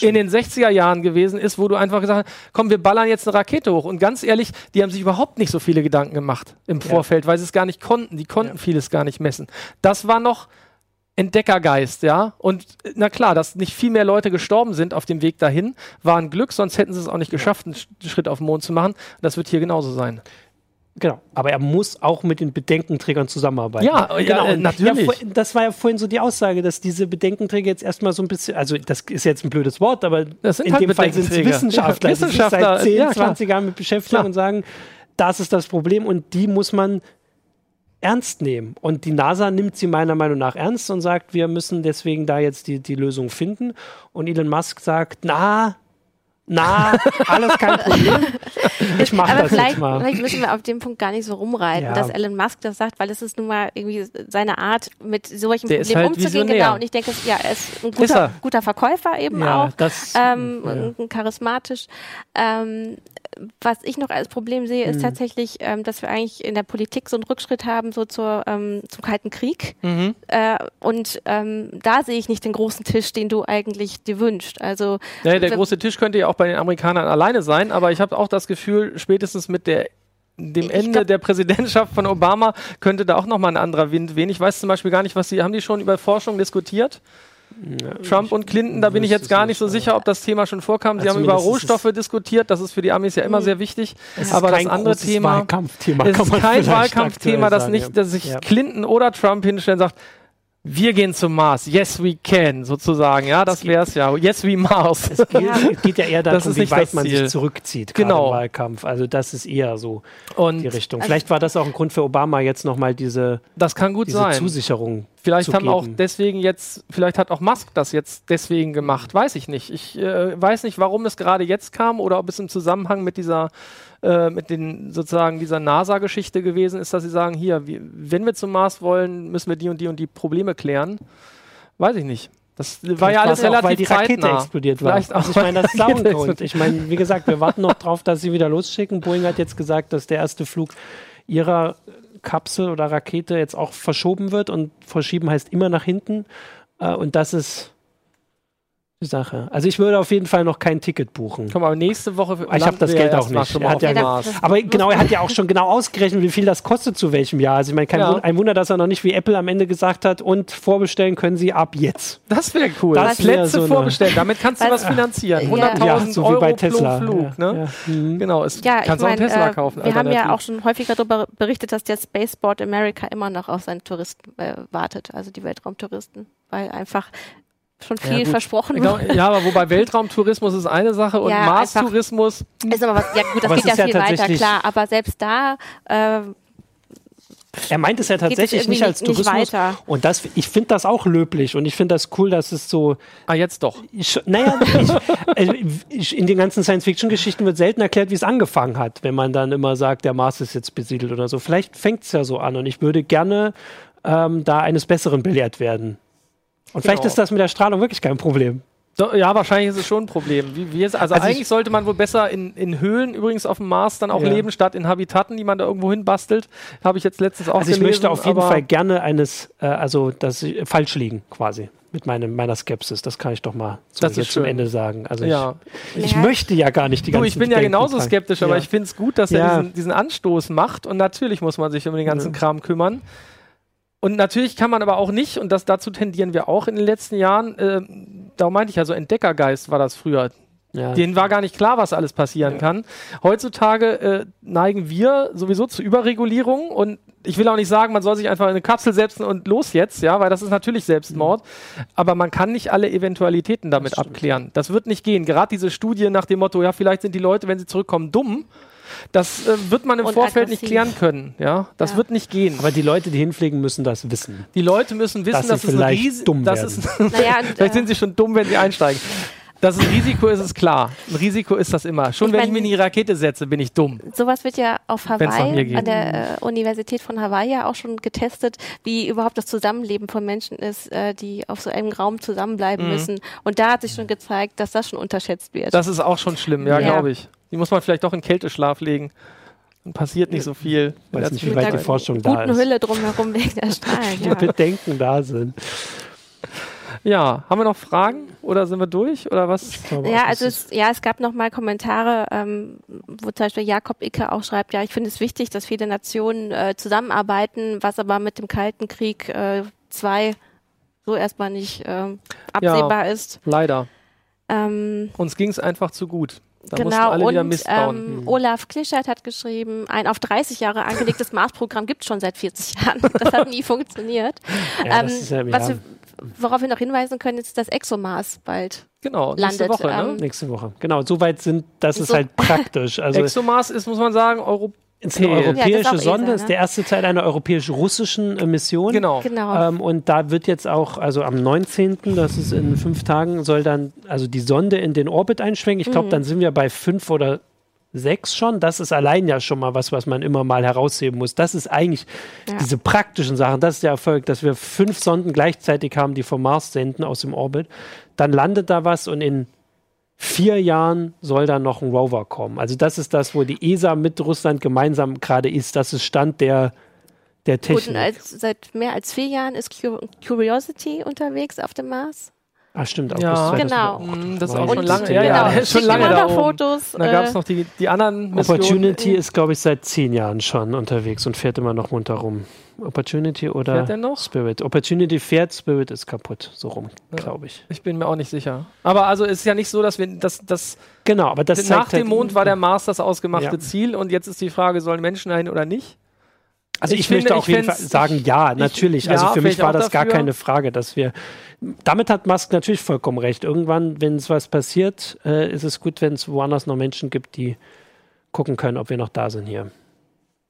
in den 60er Jahren gewesen ist, wo du einfach gesagt hast, komm, wir ballern jetzt eine Rakete hoch. Und ganz ehrlich, die haben sich überhaupt nicht so viele Gedanken gemacht im Vorfeld, ja. weil sie es gar nicht konnten. Die konnten ja. vieles gar nicht messen. Das war noch Entdeckergeist, ja. Und na klar, dass nicht viel mehr Leute gestorben sind auf dem Weg dahin, war ein Glück, sonst hätten sie es auch nicht geschafft, einen Schritt auf den Mond zu machen. Das wird hier genauso sein. Genau, aber er muss auch mit den Bedenkenträgern zusammenarbeiten. Ja, genau, ja, natürlich. Ja, das war ja vorhin so die Aussage, dass diese Bedenkenträger jetzt erstmal so ein bisschen, also das ist jetzt ein blödes Wort, aber das sind in halt dem Fall sind es Wissenschaftler, ja, Wissenschaftler, die sich seit 10, 20 Jahren mit beschäftigen und sagen, das ist das Problem und die muss man ernst nehmen. Und die NASA nimmt sie meiner Meinung nach ernst und sagt, wir müssen deswegen da jetzt die, die Lösung finden. Und Elon Musk sagt, na, na, alles kein Problem. Ich mache das jetzt mal. Vielleicht müssen wir auf dem Punkt gar nicht so rumreiten, ja. dass Elon Musk das sagt, weil es ist nun mal irgendwie seine Art, mit solchen Der Problemen halt umzugehen. Visionär. Genau. Und ich denke, ja, er ist ein guter, ist guter Verkäufer eben ja, auch, das, ähm, ja. charismatisch. Ähm, was ich noch als Problem sehe, ist mhm. tatsächlich, ähm, dass wir eigentlich in der Politik so einen Rückschritt haben, so zur, ähm, zum Kalten Krieg. Mhm. Äh, und ähm, da sehe ich nicht den großen Tisch, den du eigentlich dir wünschst. Also ja, der große Tisch könnte ja auch bei den Amerikanern alleine sein, aber ich habe auch das Gefühl, spätestens mit der dem Ende glaub, der Präsidentschaft von Obama könnte da auch nochmal ein anderer Wind wehen. Ich weiß zum Beispiel gar nicht, was sie, haben die schon über Forschung diskutiert? Ja, Trump und Clinton, da bin ich jetzt gar nicht so sicher, ob das Thema schon vorkam. Sie haben über Rohstoffe diskutiert, das ist für die Amis ja immer sehr wichtig. Aber das andere Thema Wahlkampfthema, ist kein Wahlkampfthema, das nicht, dass sich ja. Clinton oder Trump hinstellen und sagt, wir gehen zum Mars. Yes, we can, sozusagen. Ja, das wäre es ja. Yes, we Mars. Es geht, es geht ja eher darum, wie weit man sich zurückzieht genau. im Wahlkampf. Also das ist eher so Und die Richtung. Vielleicht war das auch ein Grund für Obama, jetzt nochmal diese, das kann gut diese sein. Zusicherung Vielleicht zu haben geben. auch deswegen jetzt, vielleicht hat auch Musk das jetzt deswegen gemacht. Weiß ich nicht. Ich äh, weiß nicht, warum es gerade jetzt kam oder ob es im Zusammenhang mit dieser äh, mit den sozusagen dieser NASA-Geschichte gewesen ist, dass sie sagen, hier, wie, wenn wir zum Mars wollen, müssen wir die und die und die Probleme klären. Weiß ich nicht. Das war ja alles relativ auch, weil die Rakete zeitnah. explodiert war. Vielleicht also ich meine, das Soundcode. Ich meine, wie gesagt, wir warten noch drauf, dass sie wieder losschicken. Boeing hat jetzt gesagt, dass der erste Flug ihrer Kapsel oder Rakete jetzt auch verschoben wird und verschieben heißt immer nach hinten. Äh, und das ist Sache. Also ich würde auf jeden Fall noch kein Ticket buchen. Komm, aber nächste Woche. Ich habe das Geld auch nicht. Er hat ja, ja aber genau, er hat ja auch schon genau ausgerechnet, wie viel das kostet zu welchem Jahr. Also ich meine, kein Ja. Wunder, ein Wunder, dass er noch nicht wie Apple am Ende gesagt hat und vorbestellen können Sie ab jetzt. Das wäre cool. Das wär Plätze so eine- vorbestellen. Damit kannst du Was- finanzieren. Ja. 100.000 Ja, so wie Euro bei Tesla. Flug. Ja, Ne? ja. Mhm. Genau. Es Ja, ich kannst auch einen Tesla äh, kaufen. wir haben ja auch schon häufiger darüber berichtet, dass der Spaceport America immer noch auf seinen Touristen äh, wartet, also die Weltraumtouristen, weil einfach schon viel gut. versprochen wurde. ja, aber wobei Weltraumtourismus ist eine Sache und Ja, Mars-Tourismus. Ist aber was, ja gut, das geht ja ja viel weiter, klar, aber selbst da äh, Er meint es ja tatsächlich nicht als nicht- nicht Tourismus. weiter. und das, ich finde das auch löblich und ich finde das cool, dass es so Ah, jetzt doch. Ich, naja, also ich, in den ganzen Science-Fiction-Geschichten wird selten erklärt, wie es angefangen hat, wenn man dann immer sagt, der Mars ist jetzt besiedelt oder so. Vielleicht fängt es ja so an und ich würde gerne ähm, da eines Besseren belehrt werden. Und vielleicht Genau. ist das mit der Strahlung wirklich kein Problem. So, ja, wahrscheinlich ist es schon ein Problem. Wie, wie es, also, Also eigentlich ich- sollte man wohl besser in, in Höhlen übrigens auf dem Mars dann auch Ja. leben, statt in Habitaten, die man da irgendwo hin bastelt. Habe ich jetzt letztens auch Also ich gelesen. möchte auf jeden Fall gerne eines, äh, also das äh, falsch liegen quasi mit meinem, meiner Skepsis. Das kann ich doch mal Das zumindest ist zum schön. Ende sagen. Also Ja. ich, ich Ja. möchte ja gar nicht die Du, ganzen ich bin ja genauso tragen. skeptisch, aber Ja. ich finde es gut, dass er diesen, diesen Anstoß macht und natürlich muss man sich um den ganzen Ja. Kram kümmern. Und natürlich kann man aber auch nicht, und das dazu tendieren wir auch in den letzten Jahren, äh, darum meinte ich ja so, Entdeckergeist war das früher. Ja. Denen war gar nicht klar, was alles passieren Ja. kann. Heutzutage äh, neigen wir sowieso zu Überregulierung und ich will auch nicht sagen, man soll sich einfach in eine Kapsel setzen und los jetzt, ja, weil das ist natürlich Selbstmord. Aber man kann nicht alle Eventualitäten damit Das abklären. Das wird nicht gehen. Gerade diese Studie nach dem Motto, ja, vielleicht sind die Leute, wenn sie zurückkommen, dumm. Das äh, wird man im Und Vorfeld nicht aggressiv. klären können. Ja, das Ja. wird nicht gehen. Aber die Leute, die hinfliegen, müssen das wissen. Die Leute müssen wissen, Dass dass, sie es ein vielleicht Ries dumm das ist Naja, und, Vielleicht äh, sind sie schon dumm, wenn sie einsteigen. Dass es ein Risiko ist, ist klar. Ein Risiko ist das immer. Schon Ich wenn mein- ich mir in die Rakete setze, bin ich dumm. Sowas wird ja auf Hawaii, an der äh, Universität von Hawaii ja auch schon getestet, wie überhaupt das Zusammenleben von Menschen ist, äh, die auf so einem Raum zusammenbleiben Mhm. müssen. Und da hat sich schon gezeigt, dass das schon unterschätzt wird. Das ist auch schon schlimm, ja, Ja. glaube ich. Die muss man vielleicht doch in Kälteschlaf legen. Dann passiert nicht so viel. Weiß nicht, wie weit die Forschung da guten ist. Hülle drumherum wegen der Strahlen. Die Ja. Bedenken da sind. Ja, haben wir noch Fragen oder sind wir durch oder was? Glaube Ja, also es, ja, es gab noch mal Kommentare, ähm, wo zum Beispiel Jakob Icke auch schreibt, ja, ich finde es wichtig, dass viele Nationen äh, zusammenarbeiten, was aber mit dem Kalten Krieg äh, zwei so erstmal nicht äh, absehbar ja, ist. Leider. Ähm, Uns ging es einfach zu gut. Da genau, und ähm, Olaf Klischert hat geschrieben, ein auf 30 Jahre angelegtes Mars-Programm gibt es schon seit 40 Jahren. Das hat nie funktioniert. Ja, ähm, das ist ja, was wir, worauf wir noch hinweisen können, ist, dass ExoMars bald Genau, nächste landet. Woche. Ne? Ähm, nächste Woche. Genau, soweit sind, das ist So- halt praktisch. Also ExoMars ist, muss man sagen, Euro ist eine Ja, europäische ESA, Sonde, ne? ist der erste Teil einer europäisch-russischen äh, Mission. Genau. Genau. Ähm, und da wird jetzt auch, also am 19., das ist in fünf Tagen, soll dann also die Sonde in den Orbit einschwenken. Ich Mhm. glaube, dann sind wir bei fünf oder sechs schon. Das ist allein ja schon mal was, was man immer mal herausheben muss. Das ist eigentlich Ja. diese praktischen Sachen. Das ist der Erfolg, dass wir fünf Sonden gleichzeitig haben, die vom Mars senden aus dem Orbit. Dann landet da was und in vier Jahren soll dann noch ein Rover kommen. Also das ist das, wo die ESA mit Russland gemeinsam gerade ist. Das ist Stand der, der Gut, und Technik. als, seit mehr als vier Jahren ist Cu Curiosity unterwegs auf dem Mars. Ah, stimmt. Ja. August Genau. 2008. Mm, das ist auch schon nicht lange. so Ja, ja, genau. schon lange da. Fotos. Da gab es äh, noch die, die anderen Missionen. Opportunity ist, glaube ich, seit zehn Jahren schon unterwegs und fährt immer noch munter rum. Opportunity oder? Spirit. Opportunity fährt, Spirit ist kaputt. So rum, Ja. glaube ich. Ich bin mir auch nicht sicher. Aber also es ist ja nicht so, dass wir das, das Genau, aber das nach zeigt dem halt, Mond war der Mars das ausgemachte Ja. Ziel und jetzt ist die Frage, sollen Menschen dahin oder nicht? Also ich, ich finde, möchte auf ich jeden Fall sagen, ja, natürlich. also ja, für wäre mich ich war das gar dafür. keine Frage, dass wir. Damit hat Musk natürlich vollkommen recht. Irgendwann, wenn es was passiert, äh, ist es gut, wenn es woanders noch Menschen gibt, die gucken können, ob wir noch da sind hier.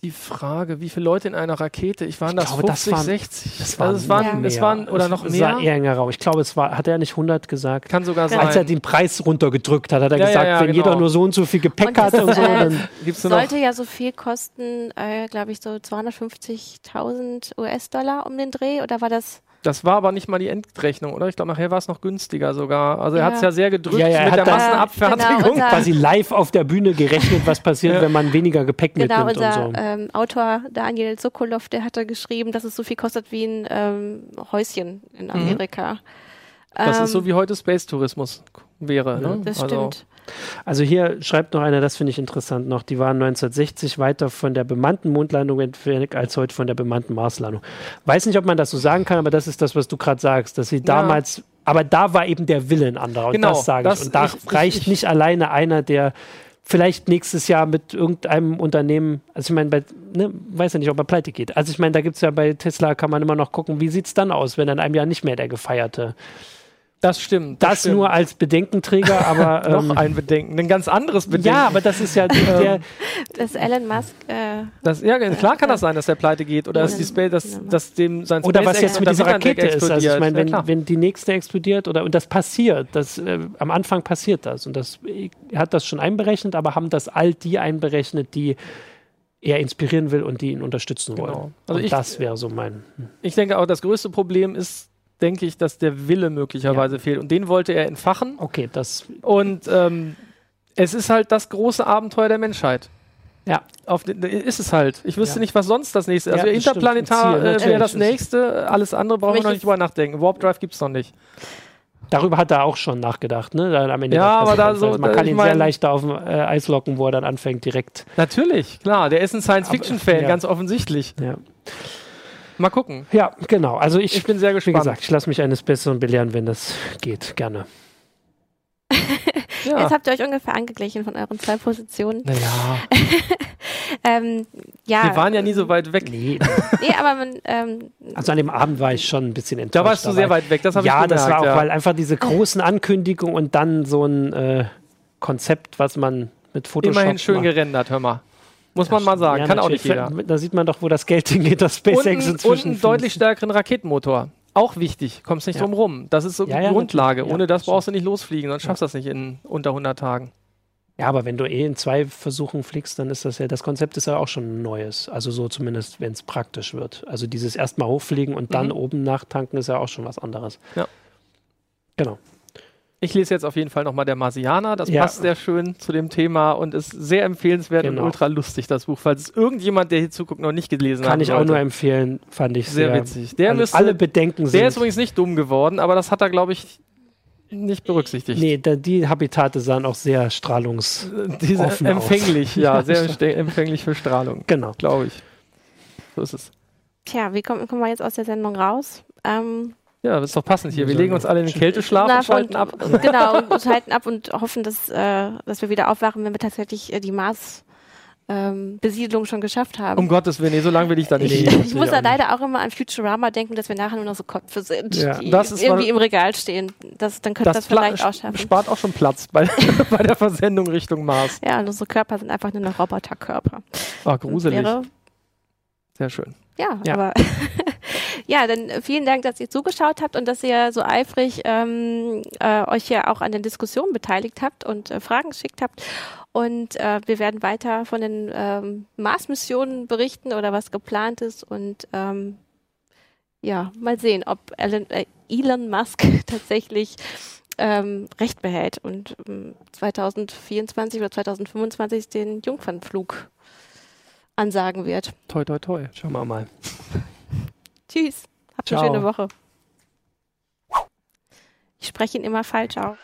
Die Frage, wie viele Leute in einer Rakete? Ich waren Ich das glaube, 50, das waren- 60? Das also es waren, mehr. es waren oder noch Es mehr? war eher enger Raum. Ich glaube, es war, hat er nicht 100 gesagt? Kann sogar Ja. sein. Als er den Preis runtergedrückt hat, hat er Ja, ja, gesagt, ja, wenn genau. jeder nur so und so viel Gepäck Und hat und so, äh, dann Gibt's nur noch sollte ja so viel kosten, äh, glaube ich, so 250.000 US-Dollar um den Dreh. Oder war das? Das war aber nicht mal die Endrechnung, oder? Ich glaube, nachher war es noch günstiger sogar. Also er Ja. hat es ja sehr gedrückt Ja, ja, er mit hat der da- Massenabfertigung. Genau, unser- quasi live auf der Bühne gerechnet, was passiert, Ja. wenn man weniger Gepäck Genau, mitnimmt unser und so. ähm, Autor Daniel Sokolov, der hatte geschrieben, dass es so viel kostet wie ein ähm, Häuschen in Amerika. das Ähm, ist so wie heute Space-Tourismus wäre. Ne? Das also, stimmt. Also hier schreibt noch einer, das finde ich interessant noch, die waren 1960 weiter von der bemannten Mondlandung entfernt als heute von der bemannten Marslandung. Weiß nicht, ob man das so sagen kann, aber das ist das, was du gerade sagst, dass sie damals, aber da war eben der Wille ein anderer und Genau, das sage das- ich. Und da ich- ich- reicht ich- nicht alleine einer, der vielleicht nächstes Jahr mit irgendeinem Unternehmen, also ich meine, bei, ne, weiß ja nicht, ob er pleite geht. Also ich meine, da gibt es ja bei Tesla, kann man immer noch gucken, wie sieht es dann aus, wenn in einem Jahr nicht mehr der gefeierte. Das stimmt. Das, stimmt. nur als Bedenkenträger, aber noch ähm, ein Bedenken, ein ganz anderes Bedenken. ja, aber das ist ja der, Dass Elon Musk äh, Das, ja, klar kann das sein, dass der pleite geht oder Ja. dass, die Spa dass, dass dem sein Oder was jetzt mit dieser Rakete ist. Also ich meine, Ja, wenn, klar. wenn die nächste explodiert oder und das passiert, das äh, am Anfang passiert das und das er hat das schon einberechnet, aber haben das all die einberechnet, die er inspirieren will und die ihn unterstützen wollen. Genau. Also und ich- das wäre so mein. Ich denke auch, das größte Problem ist, denke ich, dass der Wille möglicherweise fehlt. Und den wollte er entfachen. Okay, das Und ähm, es ist halt das große Abenteuer der Menschheit. ja. Auf ist es halt. Ich wüsste Ja. nicht, was sonst das nächste ist. Ja, Also stimmt. Interplanetar äh, wäre das nächste. Alles andere brauchen wir noch nicht drüber nachdenken. Warp Drive gibt es noch nicht. Darüber hat er auch schon nachgedacht, ne? Dann am Ende Ja, aber da Pressekonferenz. so- also man da- kann ich ihn sehr leicht auf dem äh, Eis locken, wo er dann anfängt direkt. Natürlich, klar. Der ist ein Science-Fiction-Fan, ja. ganz offensichtlich. Ja, Mal gucken. ja genau. Also ich, Ich bin sehr wie gespannt. gesagt, ich lasse mich eines Besseren belehren, wenn das geht, gerne. ja. Jetzt habt ihr euch ungefähr angeglichen von euren zwei Positionen. Naja, Ähm, ja, wir waren ja nie so weit weg. Nee, nee, aber man, ähm, Also an dem Abend war ich schon ein bisschen enttäuscht. Da warst du aber- sehr weit weg, das habe Ja, ich gemerkt. das war auch, ja. weil einfach diese großen Ankündigungen und dann so ein äh, Konzept, was man mit Photoshop Immerhin schön macht. gerendert, hör mal. Muss man mal sagen, Ja, kann auch nicht natürlich. jeder. Da sieht man doch, wo das Geld hingeht, das Und, SpaceX und inzwischen. einen deutlich stärkeren Raketenmotor. Auch wichtig, kommst nicht Ja. drum rum. Das ist so Ja, Grundlage. natürlich. Ohne das brauchst du nicht losfliegen, sonst schaffst du das nicht in unter 100 Tagen. Ja, aber wenn du eh in zwei Versuchen fliegst, dann ist das ja, das Konzept ist ja auch schon ein neues. Also so zumindest, wenn es praktisch wird. Also dieses erstmal hochfliegen und dann Mhm. oben nachtanken ist ja auch schon was anderes. Ja. Genau. Ich lese jetzt auf jeden Fall nochmal der Marsianer. Das Ja. passt sehr schön zu dem Thema und ist sehr empfehlenswert Genau. und ultra lustig, das Buch. Falls es irgendjemand, der hier zuguckt, noch nicht gelesen hat. Kann ich auch nur empfehlen, fand ich Sehr sehr, witzig. Der alle, müsste- alle Bedenken sind. Der ist übrigens nicht dumm geworden, aber das hat er, glaube ich, nicht berücksichtigt. Nee, da, die Habitate sahen auch sehr strahlungs. Diese offen empfänglich, ja, sehr empfänglich für Strahlung, Genau. glaube ich. So ist es. tja, wie kommen, kommen wir jetzt aus der Sendung raus? Ähm, Ja, das ist doch passend hier. Wir legen uns alle in den Kälteschlaf Na, und schalten ab. Genau, und schalten ab und hoffen, dass, äh, dass wir wieder aufwachen, wenn wir tatsächlich äh, die Mars ähm, Besiedlung schon geschafft haben. Um Gottes Willen, nee, so lange will ich da nicht Ich, ich muss da leider auch immer an Futurama denken, dass wir nachher nur noch so Köpfe sind, ja, die irgendwie im Regal stehen. Das, dann könnte das, das vielleicht auch schaffen. spart auch schon Platz bei, bei der Versendung Richtung Mars. Ja, und unsere Körper sind einfach nur noch Roboterkörper. Ah, gruselig. Sehr schön. Ja, ja. aber ja, dann vielen Dank, dass ihr zugeschaut habt und dass ihr so eifrig ähm, äh, euch ja auch an den Diskussionen beteiligt habt und äh, Fragen geschickt habt. Und äh, wir werden weiter von den ähm, Mars-Missionen berichten oder was geplant ist. Und ähm, ja, mal sehen, ob Elon, äh, Elon Musk tatsächlich ähm, Recht behält und ähm, 2024 oder 2025 den Jungfernflug ansagen wird. Toi, toi, toi. Schauen wir mal. Tschüss. Habt eine schöne Woche. Ich spreche ihn immer falsch aus.